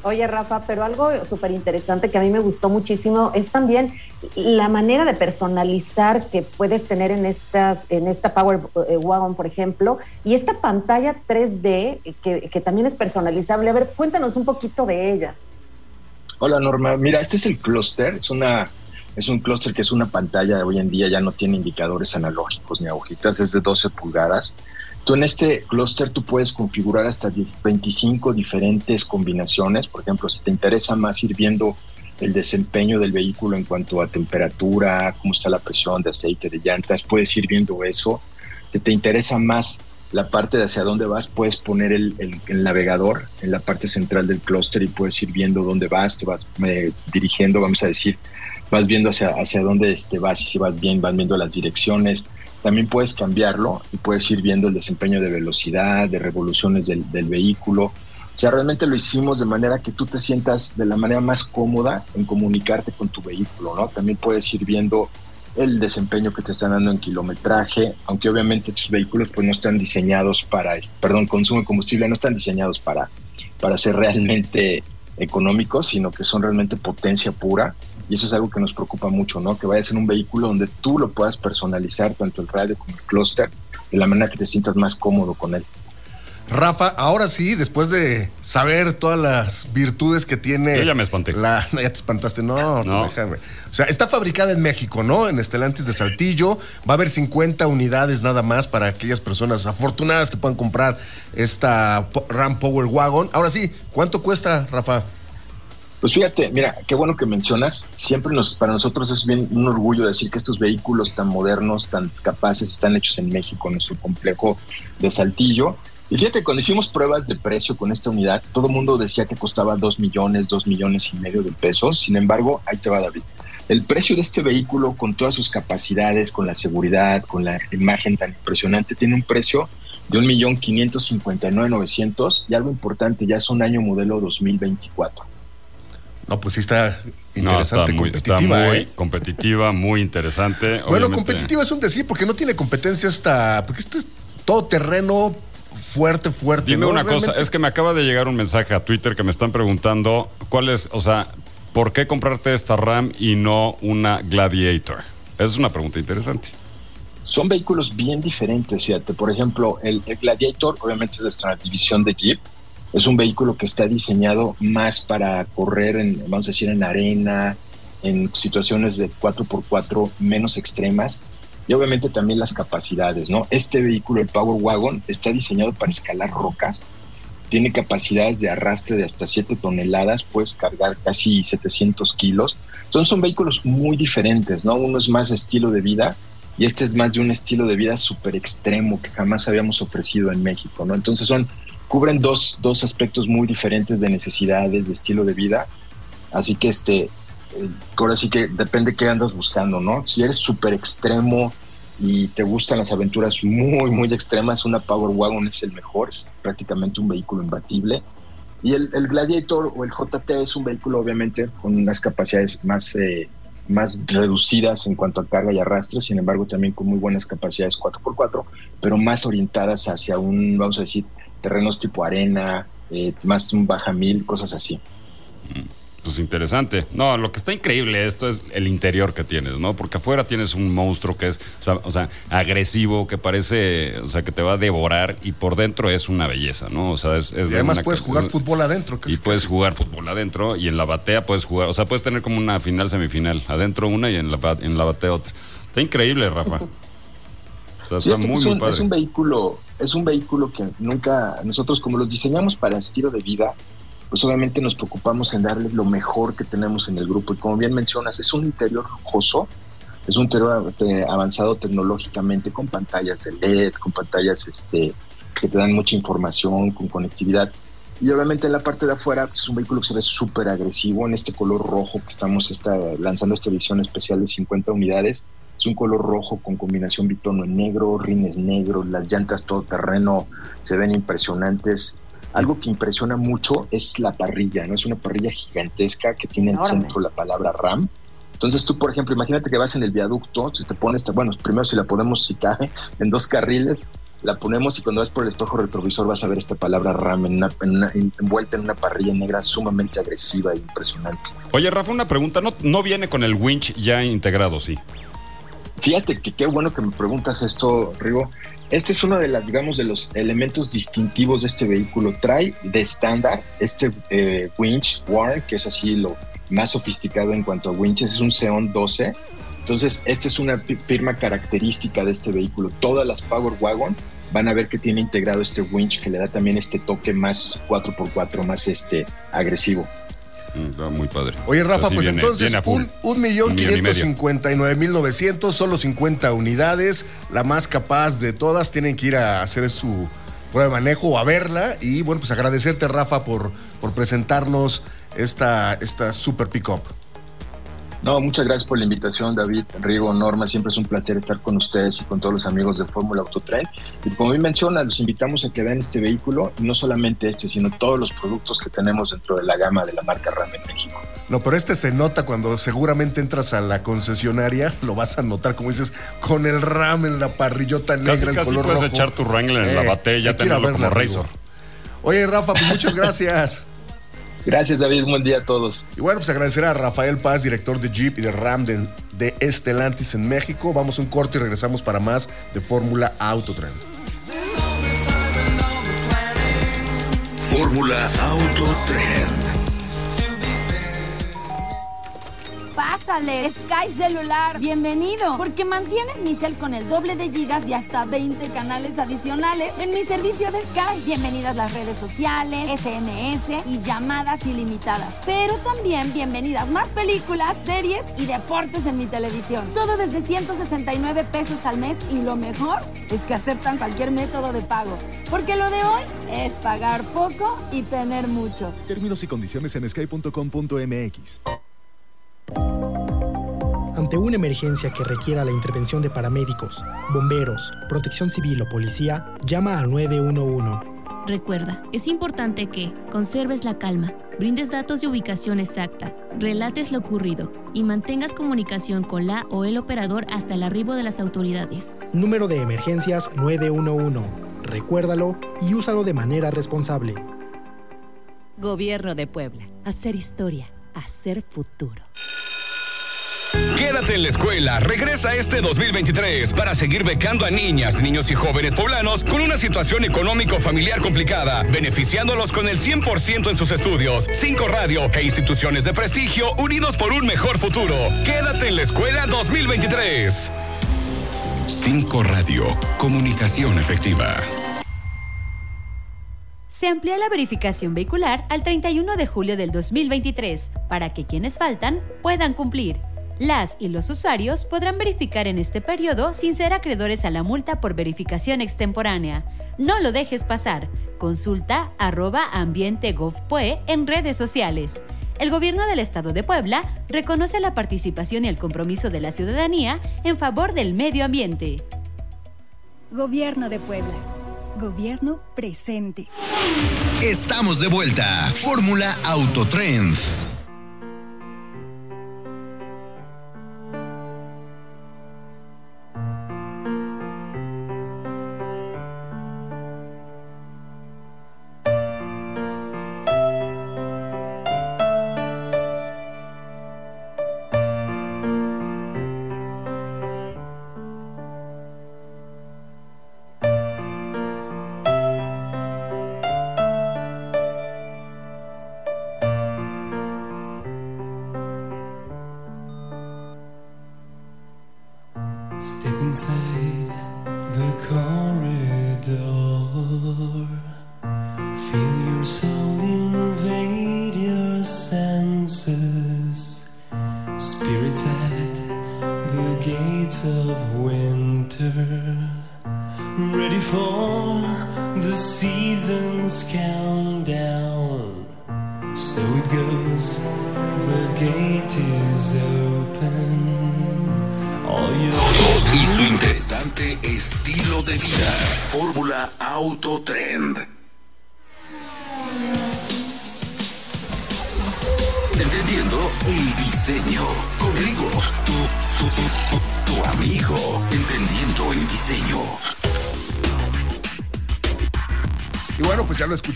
Oye, Rafa, pero algo súper interesante que a mí me gustó muchísimo es también la manera de personalizar que puedes tener en estas, en esta Power eh, Wagon, por ejemplo, y esta pantalla 3D que, que también es personalizable. A ver, cuéntanos un poquito de ella. Hola Norma, mira, este es el clúster, es una es un clúster que es una pantalla hoy en día ya no tiene indicadores analógicos ni agujitas, es de 12 pulgadas. Tú en este clúster tú puedes configurar hasta 10 25 diferentes combinaciones, por ejemplo, si te interesa más ir viendo el desempeño del vehículo en cuanto a temperatura, cómo está la presión de aceite, de llantas, puedes ir viendo eso. Si te interesa más la parte de hacia dónde vas, puedes poner el, navegador en la parte central del clúster y puedes ir viendo dónde vas, te vas eh, dirigiendo, vamos a decir, vas viendo hacia, hacia dónde este, vas y si vas bien, van viendo las direcciones. También puedes cambiarlo y puedes ir viendo el desempeño de velocidad, de revoluciones del, vehículo. O sea, realmente lo hicimos de manera que tú te sientas de la manera más cómoda en comunicarte con tu vehículo, ¿no? También puedes ir viendo el desempeño que te están dando en kilometraje, aunque obviamente estos vehículos pues no están diseñados para, perdón, consumo de combustible, no están diseñados para, para ser realmente económicos, sino que son realmente potencia pura. Y eso es algo que nos preocupa mucho, ¿no? Que vayas en un vehículo donde tú lo puedas personalizar, tanto el radio como el clúster, de la manera que te sientas más cómodo con él. Rafa, ahora sí, después de saber todas las virtudes que tiene. Yo ya me espanté. La, *laughs* ya te espantaste, no, No. déjame. O sea, está fabricada en México, ¿no? En Estelantis de Saltillo. Va a haber 50 unidades nada más para aquellas personas afortunadas que puedan comprar esta Ram Power Wagon. Ahora sí, ¿cuánto cuesta, Rafa? Pues fíjate, mira, qué bueno que mencionas. Siempre nos, para nosotros es bien un orgullo decir que estos vehículos tan modernos, tan capaces, están hechos en México, en nuestro complejo de Saltillo. Y fíjate, cuando hicimos pruebas de precio con esta unidad, todo el mundo decía que costaba 2 millones, 2 millones y medio de pesos. Sin embargo, ahí te va David. El precio de este vehículo, con todas sus capacidades, con la seguridad, con la imagen tan impresionante, tiene un precio de un millón quinientos cincuenta y nueve novecientos y algo importante, ya es un año modelo 2024. No, pues sí está No, interesante, está muy, está competitiva, muy ¿eh? competitiva, muy interesante. Bueno, Obviamente- competitiva es un decir, porque no tiene competencia esta. Porque este es todo terreno fuerte, fuerte. Dime ¿no? una cosa, es que me acaba de llegar un mensaje a Twitter que me están preguntando cuál es, o sea, ¿por qué comprarte esta RAM y no una Gladiator? Esa es una pregunta interesante. Son vehículos bien diferentes, fíjate. Por ejemplo, el, el Gladiator, obviamente es nuestra división de Jeep. Es un vehículo que está diseñado más para correr, en, vamos a decir, en arena, en situaciones de 4x4 menos extremas. Y obviamente también las capacidades, ¿no? Este vehículo, el Power Wagon, está diseñado para escalar rocas. Tiene capacidades de arrastre de hasta 7 toneladas, puedes cargar casi 700 kilos. Entonces son vehículos muy diferentes, ¿no? Uno es más estilo de vida y este es más de un estilo de vida súper extremo que jamás habíamos ofrecido en México, ¿no? Entonces son, cubren dos, dos aspectos muy diferentes de necesidades, de estilo de vida. Así que este, eh, ahora sí que depende qué andas buscando, ¿no? Si eres súper extremo y te gustan las aventuras muy, muy extremas, una Power Wagon es el mejor, es prácticamente un vehículo imbatible. Y el, el Gladiator o el JT es un vehículo obviamente con unas capacidades más, eh, más reducidas en cuanto a carga y arrastre, sin embargo también con muy buenas capacidades 4x4, pero más orientadas hacia un, vamos a decir, terrenos tipo arena, eh, más un baja mil, cosas así. Pues interesante. No, lo que está increíble esto es el interior que tienes, ¿no? Porque afuera tienes un monstruo que es, o sea, o sea, agresivo, que parece, o sea, que te va a devorar y por dentro es una belleza, ¿no? O sea, es... es Y de además una- puedes jugar fútbol adentro. que Y es- puedes jugar fútbol adentro y en la batea puedes jugar, o sea, puedes tener como una final semifinal, adentro una y en la, en la batea otra. Está increíble, Rafa. *laughs* Sea, está muy, es, muy un, padre. es un vehículo, es un vehículo que nunca, nosotros como los diseñamos para estilo de vida, pues obviamente nos preocupamos en darle lo mejor que tenemos en el grupo. Y como bien mencionas, es un interior lujoso, es un interior avanzado tecnológicamente con pantallas de LED, con pantallas este, que te dan mucha información, con conectividad. Y obviamente en la parte de afuera pues, es un vehículo que se ve súper agresivo en este color rojo que estamos esta, lanzando esta edición especial de 50 unidades. Es un color rojo con combinación bitono en negro, rines negros, las llantas todo terreno se ven impresionantes. Algo que impresiona mucho es la parrilla, ¿no? Es una parrilla gigantesca que tiene en el centro la palabra RAM. Entonces tú, por ejemplo, imagínate que vas en el viaducto, si te pones, bueno, primero si la ponemos, si cabe, en dos carriles, la ponemos y cuando vas por el espejo retrovisor vas a ver esta palabra RAM en una- en una- envuelta en una parrilla negra sumamente agresiva e impresionante. Oye, Rafa, una pregunta, ¿no, no viene con el winch ya integrado, sí? Fíjate que qué bueno que me preguntas esto, Rigo. Este es uno de las, digamos, de los elementos distintivos de este vehículo. Trae de estándar este eh, winch Warren, que es así lo más sofisticado en cuanto a winches, es un Xeon 12. Entonces, esta es una firma característica de este vehículo. Todas las Power Wagon van a ver que tiene integrado este winch que le da también este toque más 4x4, más este agresivo. Mm, Está muy padre. Oye, Rafa, pues viene- entonces, un, un millón quinientos cincuenta y nueve mil novecientos, solo 50 unidades, la más capaz de todas, tienen que ir a hacer su prueba de manejo o a verla. Y bueno, pues agradecerte, Rafa, por, por presentarnos esta, esta super pick-up. No, muchas gracias por la invitación, David, Rigo, Norma. Siempre es un placer estar con ustedes y con todos los amigos de Fórmula Autotren. Y como bien menciona, los invitamos a que vean este vehículo, y no solamente este, sino todos los productos que tenemos dentro de la gama de la marca RAM en México. No, pero este se nota cuando seguramente entras a la concesionaria, lo vas a notar, como dices, con el RAM en la parrillota negra, Casi, el casi color puedes rojo. echar tu Wrangler en la Eh, batea y ya hay que ir a tenerlo como. Razor. Oye, Rafa, pues muchas *laughs* gracias. Gracias, David. Buen día a todos. Y bueno, pues agradecer a Rafael Paz, director de Jeep y de Ram de, de Estelantis en México. Vamos a un corte y regresamos para más de Fórmula Autotrend. Fórmula Auto Sky Celular, bienvenido, porque mantienes mi cel con el doble de gigas y hasta 20 canales adicionales en mi servicio de Sky. Bienvenidas las redes sociales, SMS y llamadas ilimitadas, pero también bienvenidas más películas, series y deportes en mi televisión. Todo desde 169 pesos al mes y lo mejor es que aceptan cualquier método de pago, porque lo de hoy es pagar poco y tener mucho. Términos y condiciones en sky.com.mx. Ante una emergencia que requiera la intervención de paramédicos, bomberos, protección civil o policía, llama al 911. Recuerda, es importante que conserves la calma, brindes datos de ubicación exacta, relates lo ocurrido y mantengas comunicación con la o el operador hasta el arribo de las autoridades. Número de emergencias 911. Recuérdalo y úsalo de manera responsable. Gobierno de Puebla. Hacer historia. Hacer futuro. Quédate en la escuela, regresa este 2023 para seguir becando a niñas, niños y jóvenes poblanos con una situación económico-familiar complicada, beneficiándolos con el 100% en sus estudios. Cinco Radio e instituciones de prestigio unidos por un mejor futuro. Quédate en la escuela 2023. 5 Radio. Comunicación efectiva. Se amplía la verificación vehicular al 31 de julio del 2023 para que quienes faltan puedan cumplir. Las y los usuarios podrán verificar en este periodo sin ser acreedores a la multa por verificación extemporánea. No lo dejes pasar. Consulta arroba ambiente.gov.pue en redes sociales. El gobierno del estado de Puebla reconoce la participación y el compromiso de la ciudadanía en favor del medio ambiente. Gobierno de Puebla. Gobierno presente. Estamos de vuelta. Fórmula Autotrend.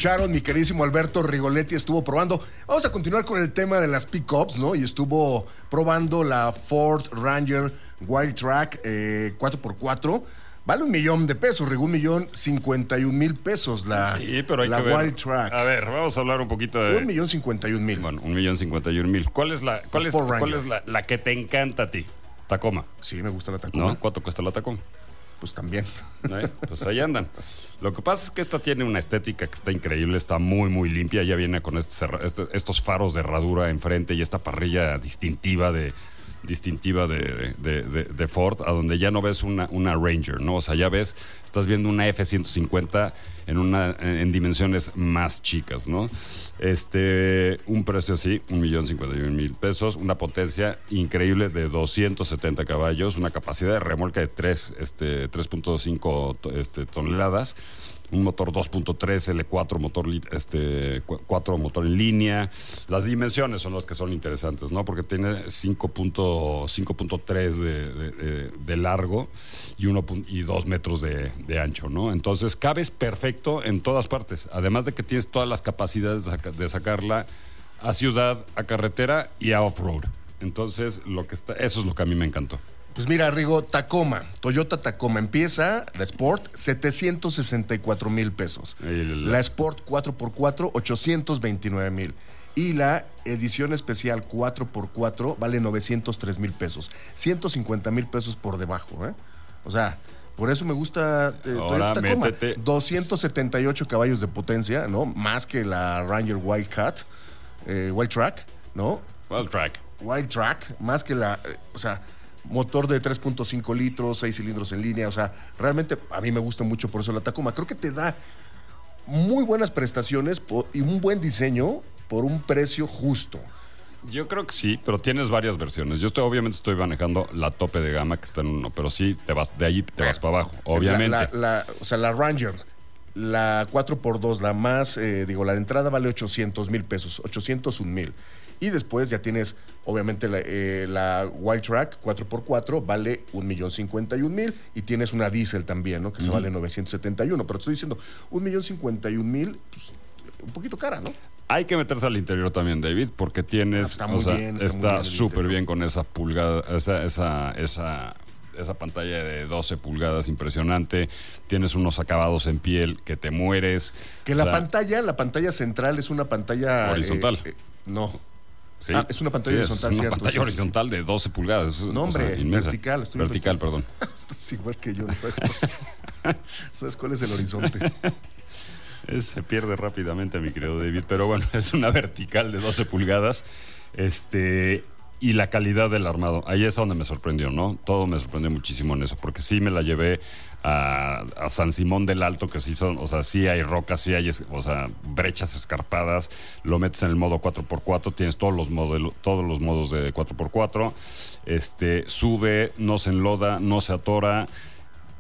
Escucharon, mi queridísimo Alberto Rigoletti estuvo probando. Vamos a continuar con el tema de las pickups, ¿no? Y estuvo probando la Ford Ranger Wild Track eh, 4x4. Vale un millón de pesos, Rigo, un millón cincuenta y un mil pesos la, Sí, pero hay la que ver. Wild Track. A ver, vamos a hablar un poquito de. Un millón cincuenta y un mil. Bueno, un millón cincuenta y un mil. ¿Cuál es la, cuál es, cuál es la, la que te encanta a ti? Tacoma. Sí, me gusta la Tacoma. ¿No? ¿Cuánto cuesta la Tacoma? Pues también. Pues ahí andan. Lo que pasa es que esta tiene una estética que está increíble, está muy, muy limpia. Ya viene con este este- estos faros de herradura enfrente y esta parrilla distintiva de distintiva de, de- Ford, a donde ya no ves una, una Ranger, ¿no? O sea, ya ves, estás viendo una F-150 en, una, en dimensiones más chicas, ¿no? Este, un precio así, un millón cincuenta mil pesos, una potencia increíble de 270 caballos, una capacidad de remolque de 3, este, 3.5 to- este, toneladas, un motor 2.3 L4 motor este 4 motor en línea. Las dimensiones son las que son interesantes, ¿no? Porque tiene 5.3 5.3 de, de- largo y 1 pun- y 2 metros de, ancho, ¿no? Entonces cabes perfecto en todas partes. Además de que tienes todas las capacidades de sacarla a ciudad, a carretera y a off-road. Entonces, lo que está, eso es lo que a mí me encantó. Pues mira, Rigo, Tacoma, Toyota Tacoma empieza, la Sport, 764 mil pesos. La Sport 4x4, 829 mil. Y la edición especial 4x4 vale 903 mil pesos. 150 mil pesos por debajo, ¿eh? O sea, por eso me gusta eh, Ahora Toyota Tacoma. métete. 278 caballos de potencia, ¿no? Más que la Ranger Wildcat, eh, Wild Track, ¿no? Wild Track. Wild Track, más que la, eh, o sea, motor de 3.5 litros, 6 cilindros en línea, o sea, realmente a mí me gusta mucho por eso la Tacoma. Creo que te da muy buenas prestaciones y un buen diseño por un precio justo. Yo creo que sí, pero tienes varias versiones. Yo estoy, obviamente estoy manejando la tope de gama que está en uno, pero sí, te vas, de ahí te vas para abajo, obviamente. La, la- la- o sea, la Ranger, la 4x2, la más, eh, digo, la de entrada vale 800 mil pesos, 801 mil. Y después ya tienes, obviamente, la, eh, la Wild Track 4x4 vale 1.051.000 y tienes una diésel también, ¿no? Que se vale 971. Pero te estoy diciendo, 1.051.000, pues un poquito cara, ¿no? Hay que meterse al interior también, David, porque tienes, Ah, está sea, bien, bien súper bien con esa pulgada, esa, esa, esa, esa pantalla de 12 pulgadas impresionante. Tienes unos acabados en piel que te mueres. Que O la sea, pantalla, la pantalla central es una pantalla... eh, Horizontal. eh, no. sí. Ah, es una pantalla Sí, horizontal, Es una cierto, pantalla sí, horizontal de 12 pulgadas. No, sea, hombre, vertical. Estoy vertical, perdón. *laughs* Estás igual que yo, ¿no ¿sabes? *laughs* ¿Sabes cuál es el horizonte? *laughs* Es- se pierde rápidamente, mi querido David, pero bueno, es una vertical de 12 pulgadas. Este. Y la calidad del armado, ahí es donde me sorprendió, ¿no? Todo me sorprendió muchísimo en eso, porque sí me la llevé a, San Simón del Alto, que sí son, o sea, sí hay rocas, sí hay, o sea, brechas escarpadas, lo metes en el modo 4x4, tienes todos los, modelo- todos los modos de 4x4, este, sube, no se enloda, no se atora,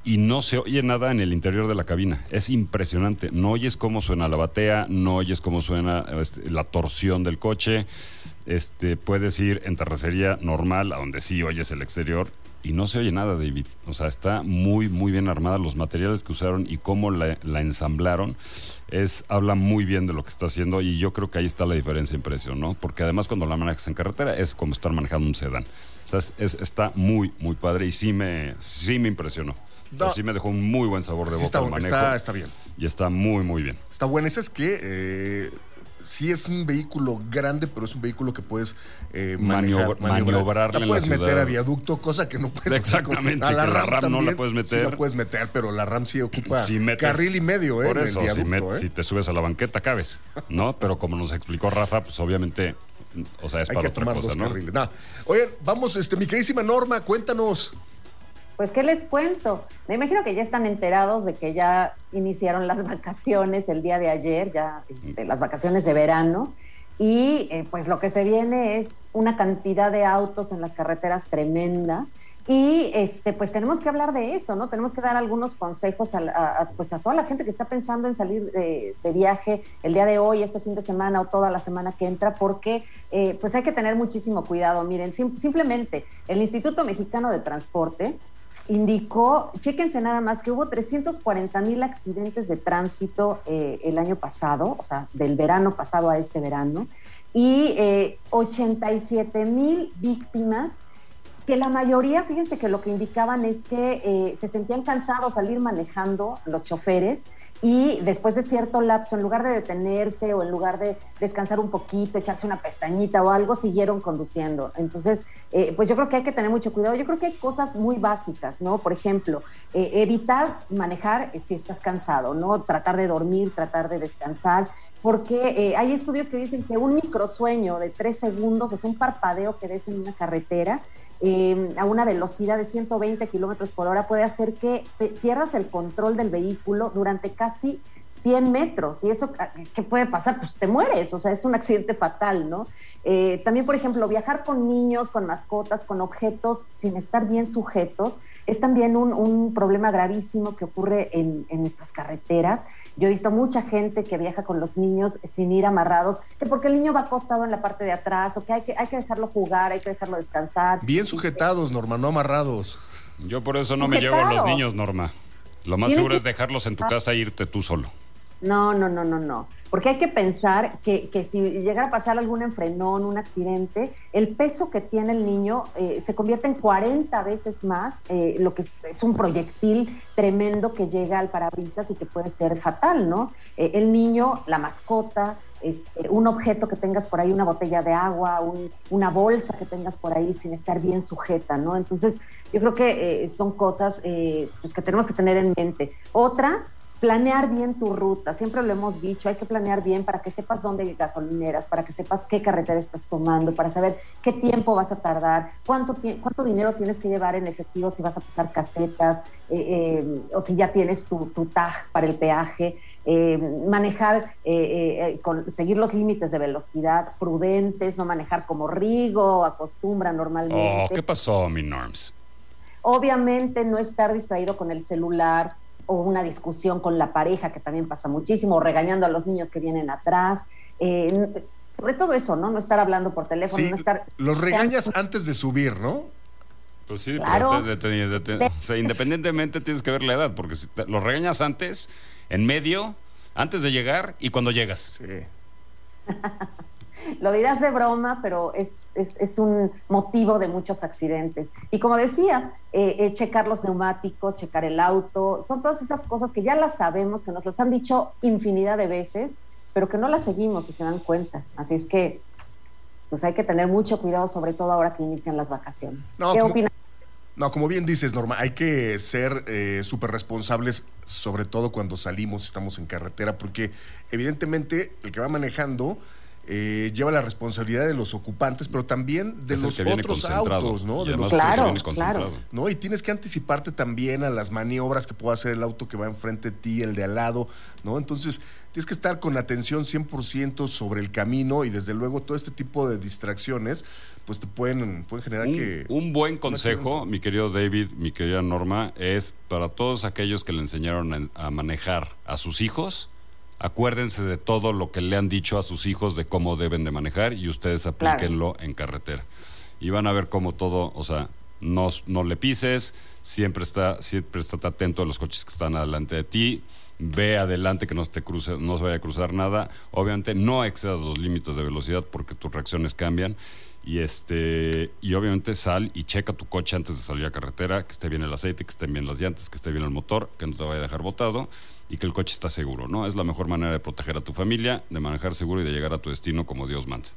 y no se oye nada en el interior de la cabina. Es impresionante. No oyes cómo suena la batea, no oyes cómo suena este, la torsión del coche. Este, puedes ir en terracería normal, a donde sí oyes el exterior, y no se oye nada, David. O sea, está muy, muy bien armada. Los materiales que usaron y cómo la, la ensamblaron, es, habla muy bien de lo que está haciendo, y yo creo que ahí está la diferencia en precio, ¿no? Porque además cuando la manejas en carretera es como estar manejando un sedán. O sea, es- es- está muy, muy padre y sí me, sí me impresionó. O sea, No. sí me dejó un muy buen sabor de Sí boca está, el manejo. está, está bien. Y está muy, muy bien. Está bueno. Ese es que eh, sí es un vehículo grande, pero es un vehículo que puedes eh, manejar, Maniobra- maniobrarle La en puedes la meter ciudad. a viaducto, cosa que no puedes hacer con- Exactamente, a la RAM, no la puedes Sí meter. la puedes meter, pero la RAM sí ocupa Si metes- carril y medio, ¿eh? Por en eso, el si, viaducto, met- ¿eh? si te subes a la banqueta, cabes, ¿no? Pero como nos explicó Rafa, pues obviamente, o sea, es Hay para que otra tomar cosa, dos ¿no? carriles. Nah. Oigan, vamos, este, mi queridísima Norma, cuéntanos. Pues, ¿qué les cuento? Me imagino que ya están enterados de que ya iniciaron las *laughs* vacaciones el día de ayer, ya este, las vacaciones de verano. Y eh, pues lo que se viene es una cantidad de autos en las carreteras tremenda. Y este, pues tenemos que hablar de eso, ¿no? Tenemos que dar algunos consejos a, pues a toda la gente que está pensando en salir de, viaje el día de hoy, este fin de semana o toda la semana que entra, porque eh, pues hay que tener muchísimo cuidado. Miren, sim- simplemente el Instituto Mexicano de Transporte indicó, chéquense nada más, que hubo 340 mil accidentes de tránsito eh, el año pasado, o sea, del verano pasado a este verano, y eh, 87 mil víctimas que la mayoría, fíjense que lo que indicaban es que eh, se sentían cansados al ir manejando los choferes y después de cierto lapso, en lugar de detenerse o en lugar de descansar un poquito, echarse una pestañita o algo, siguieron conduciendo. Entonces, eh, pues yo creo que hay que tener mucho cuidado. Yo creo que hay cosas muy básicas, ¿no? Por ejemplo, eh, evitar manejar eh, si estás cansado, ¿no? Tratar de dormir, tratar de descansar, porque eh, hay estudios que dicen que un microsueño de tres segundos, es un parpadeo que des en una carretera, eh, a una velocidad de 120 kilómetros por hora puede hacer que pierdas el control del vehículo durante casi 100 metros. ¿Y eso ah, qué puede pasar? Pues te mueres, o sea, es un accidente fatal, ¿no? Eh, también, por ejemplo, viajar con niños, con mascotas, con objetos sin estar bien sujetos, es también un, problema gravísimo que ocurre en nuestras carreteras. Yo he visto mucha gente que viaja con los niños sin ir amarrados, que porque el niño va acostado en la parte de atrás, o que hay que, hay que dejarlo jugar, hay que dejarlo descansar. Bien sujetados, Norma, no amarrados. Yo por eso no me llevo a los niños, Norma. Lo más seguro que- es dejarlos en tu casa e irte tú solo. No, no, no, no, no. Porque hay que pensar que, si llegara a pasar algún enfrenón, un accidente, el peso que tiene el niño eh, se convierte en 40 veces más, eh, lo que es, un proyectil tremendo que llega al parabrisas y que puede ser fatal, ¿no? Eh, el niño, la mascota, es, un objeto que tengas por ahí, una botella de agua, un- una bolsa que tengas por ahí sin estar bien sujeta, ¿no? Entonces, yo creo que son cosas pues, que tenemos que tener en mente. Otra, planear bien tu ruta, siempre lo hemos dicho, hay que planear bien para que sepas dónde hay gasolineras, para que sepas qué carretera estás tomando, para saber qué tiempo vas a tardar, cuánto, cuánto dinero tienes que llevar en efectivo si vas a pasar casetas eh, eh, o si ya tienes tu, tu tag para el peaje. eh, manejar, eh, eh, con, seguir los límites de velocidad prudentes, no manejar como Rigo acostumbra Oh, normalmente. ¿qué pasó, mi Norms? Obviamente no estar distraído con el celular o una discusión con la pareja, que también pasa muchísimo, o regañando a los niños que vienen atrás. Eh, sobre todo eso, ¿no? No estar hablando por teléfono, Sí, no estar... los regañas antes de subir, ¿no? Pues sí, Claro. pero te- te- te- te- o sea, independientemente tienes que ver la edad, porque si te- los regañas antes, en medio, antes de llegar y cuando llegas. *laughs* Lo dirás de broma, pero es, es, es un motivo de muchos accidentes. Y como decía, eh, eh, checar los neumáticos, checar el auto, son todas esas cosas que ya las sabemos, que nos las han dicho infinidad de veces, pero que no las seguimos y se dan cuenta. Así es que pues hay que tener mucho cuidado, sobre todo ahora que inician las vacaciones. No, ¿Qué como- opinas? No, como bien dices, Norma, hay que ser eh, súper responsables, sobre todo cuando salimos, estamos en carretera, porque evidentemente el que va manejando eh, lleva la responsabilidad de los ocupantes, pero también de Es los otros autos, ¿no? De los Claro, concentrado. ¿no? Y tienes que anticiparte también a las maniobras que pueda hacer el auto que va enfrente de ti, el de al lado, ¿no? Entonces, tienes que estar con atención 100% sobre el camino y desde luego todo este tipo de distracciones, pues te pueden, pueden generar Un, que... un buen consejo, mi querido David, mi querida Norma, es para todos aquellos que le enseñaron a, a manejar a sus hijos, acuérdense de todo lo que le han dicho a sus hijos de cómo deben de manejar y ustedes aplíquenlo en carretera. Y van a ver cómo todo, o sea, no, no le pises, siempre está, siempre está atento a los coches que están adelante de ti, ve adelante que no se te cruce, no se vaya a cruzar nada. Obviamente no excedas los límites de velocidad porque tus reacciones cambian. Y este, y obviamente sal y checa tu coche antes de salir a carretera, que esté bien el aceite, que estén bien las llantas, que esté bien el motor, que no te vaya a dejar botado y que el coche está seguro, ¿no? Es la mejor manera de proteger a tu familia, de manejar seguro y de llegar a tu destino como Dios manda.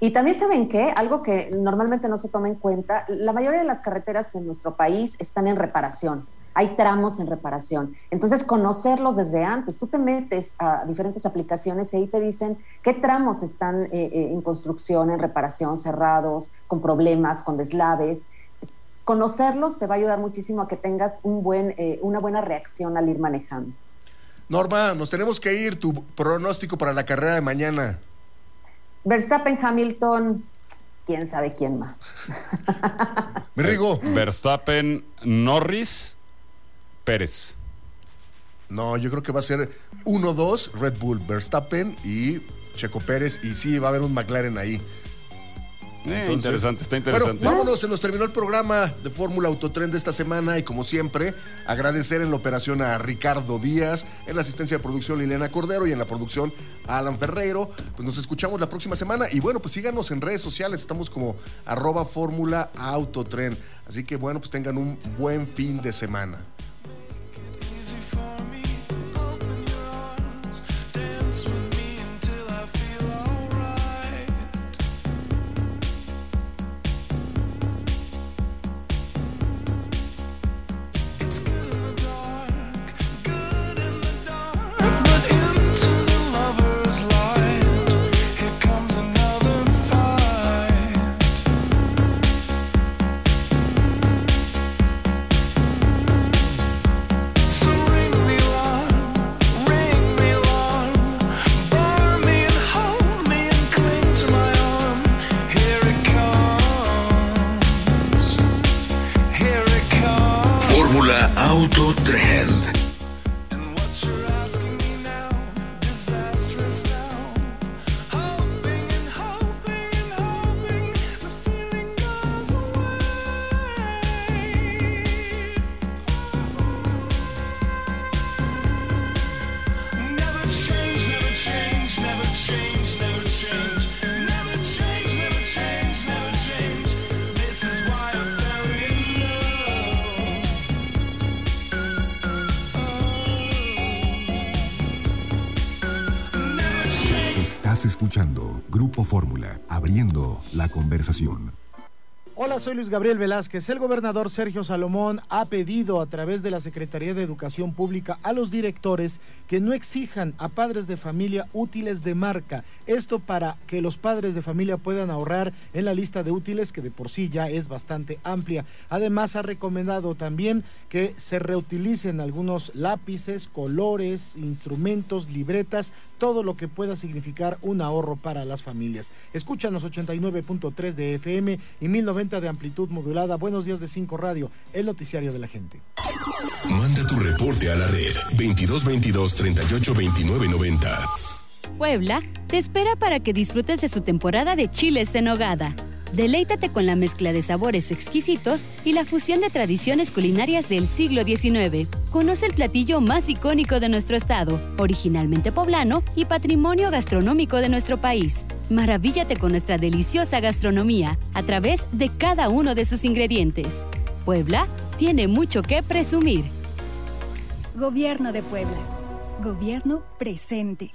Y también saben qué, algo que normalmente no se toma en cuenta, la mayoría de las carreteras en nuestro país están en reparación. Hay tramos en reparación. Entonces, conocerlos desde antes. Tú te metes a diferentes aplicaciones y ahí te dicen qué tramos están eh, eh, en construcción, en reparación, cerrados, con problemas, con deslaves. Es- Conocerlos te va a ayudar muchísimo a que tengas un buen, eh, una buena reacción al ir manejando. Norma, nos tenemos que ir. Tu pronóstico para la carrera de mañana. Verstappen, Hamilton, quién sabe quién más. *laughs* Me rigo. Verstappen, Norris, Pérez. No, yo creo que va a ser 1-2 Red Bull, Verstappen y Checo Pérez. Y sí, va a haber un McLaren ahí. Eh, interesante, está interesante. Bueno, vámonos, se nos terminó el programa de Fórmula Autotren de esta semana y como siempre, agradecer en la operación a Ricardo Díaz, en la asistencia de producción Liliana Cordero y en la producción a Alan Ferreiro. Pues nos escuchamos la próxima semana y bueno, pues síganos en redes sociales, estamos como arroba Fórmula Autotren. Así que bueno, pues tengan un buen fin de semana. Soy Luis Gabriel Velázquez. El gobernador Sergio Salomón ha pedido a través de la Secretaría de Educación Pública a los directores que no exijan a padres de familia útiles de marca. Esto para que los padres de familia puedan ahorrar en la lista de útiles que de por sí ya es bastante amplia. Además, ha recomendado también que se reutilicen algunos lápices, colores, instrumentos, libretas, todo lo que pueda significar un ahorro para las familias. Escúchanos 89.3 de FM y 1090 de amplitud modulada. Buenos días de 5 Radio, el noticiario de la gente. Manda tu reporte a la red 2222 38 29 90. Puebla te espera para que disfrutes de su temporada de chiles en hogada. Deleítate con la mezcla de sabores exquisitos y la fusión de tradiciones culinarias del siglo XIX. Conoce el platillo más icónico de nuestro estado, originalmente poblano y patrimonio gastronómico de nuestro país. Maravíllate con nuestra deliciosa gastronomía a través de cada uno de sus ingredientes. Puebla tiene mucho que presumir. Gobierno de Puebla. Gobierno presente.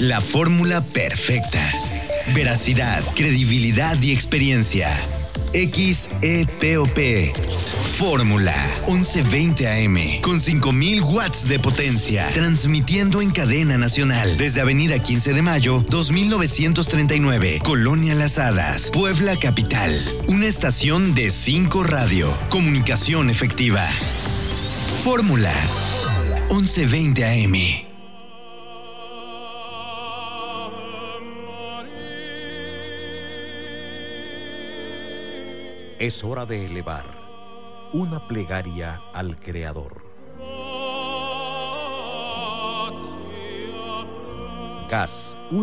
La fórmula perfecta. Veracidad, credibilidad y experiencia. XEPOP. Fórmula 1120 AM con 5000 watts de potencia, transmitiendo en cadena nacional desde Avenida 15 de Mayo, 2939, Colonia Las Hadas, Puebla Capital. Una estación de 5 radio, comunicación efectiva. Fórmula 1120 AM. Es hora de elevar una plegaria al Creador. Gas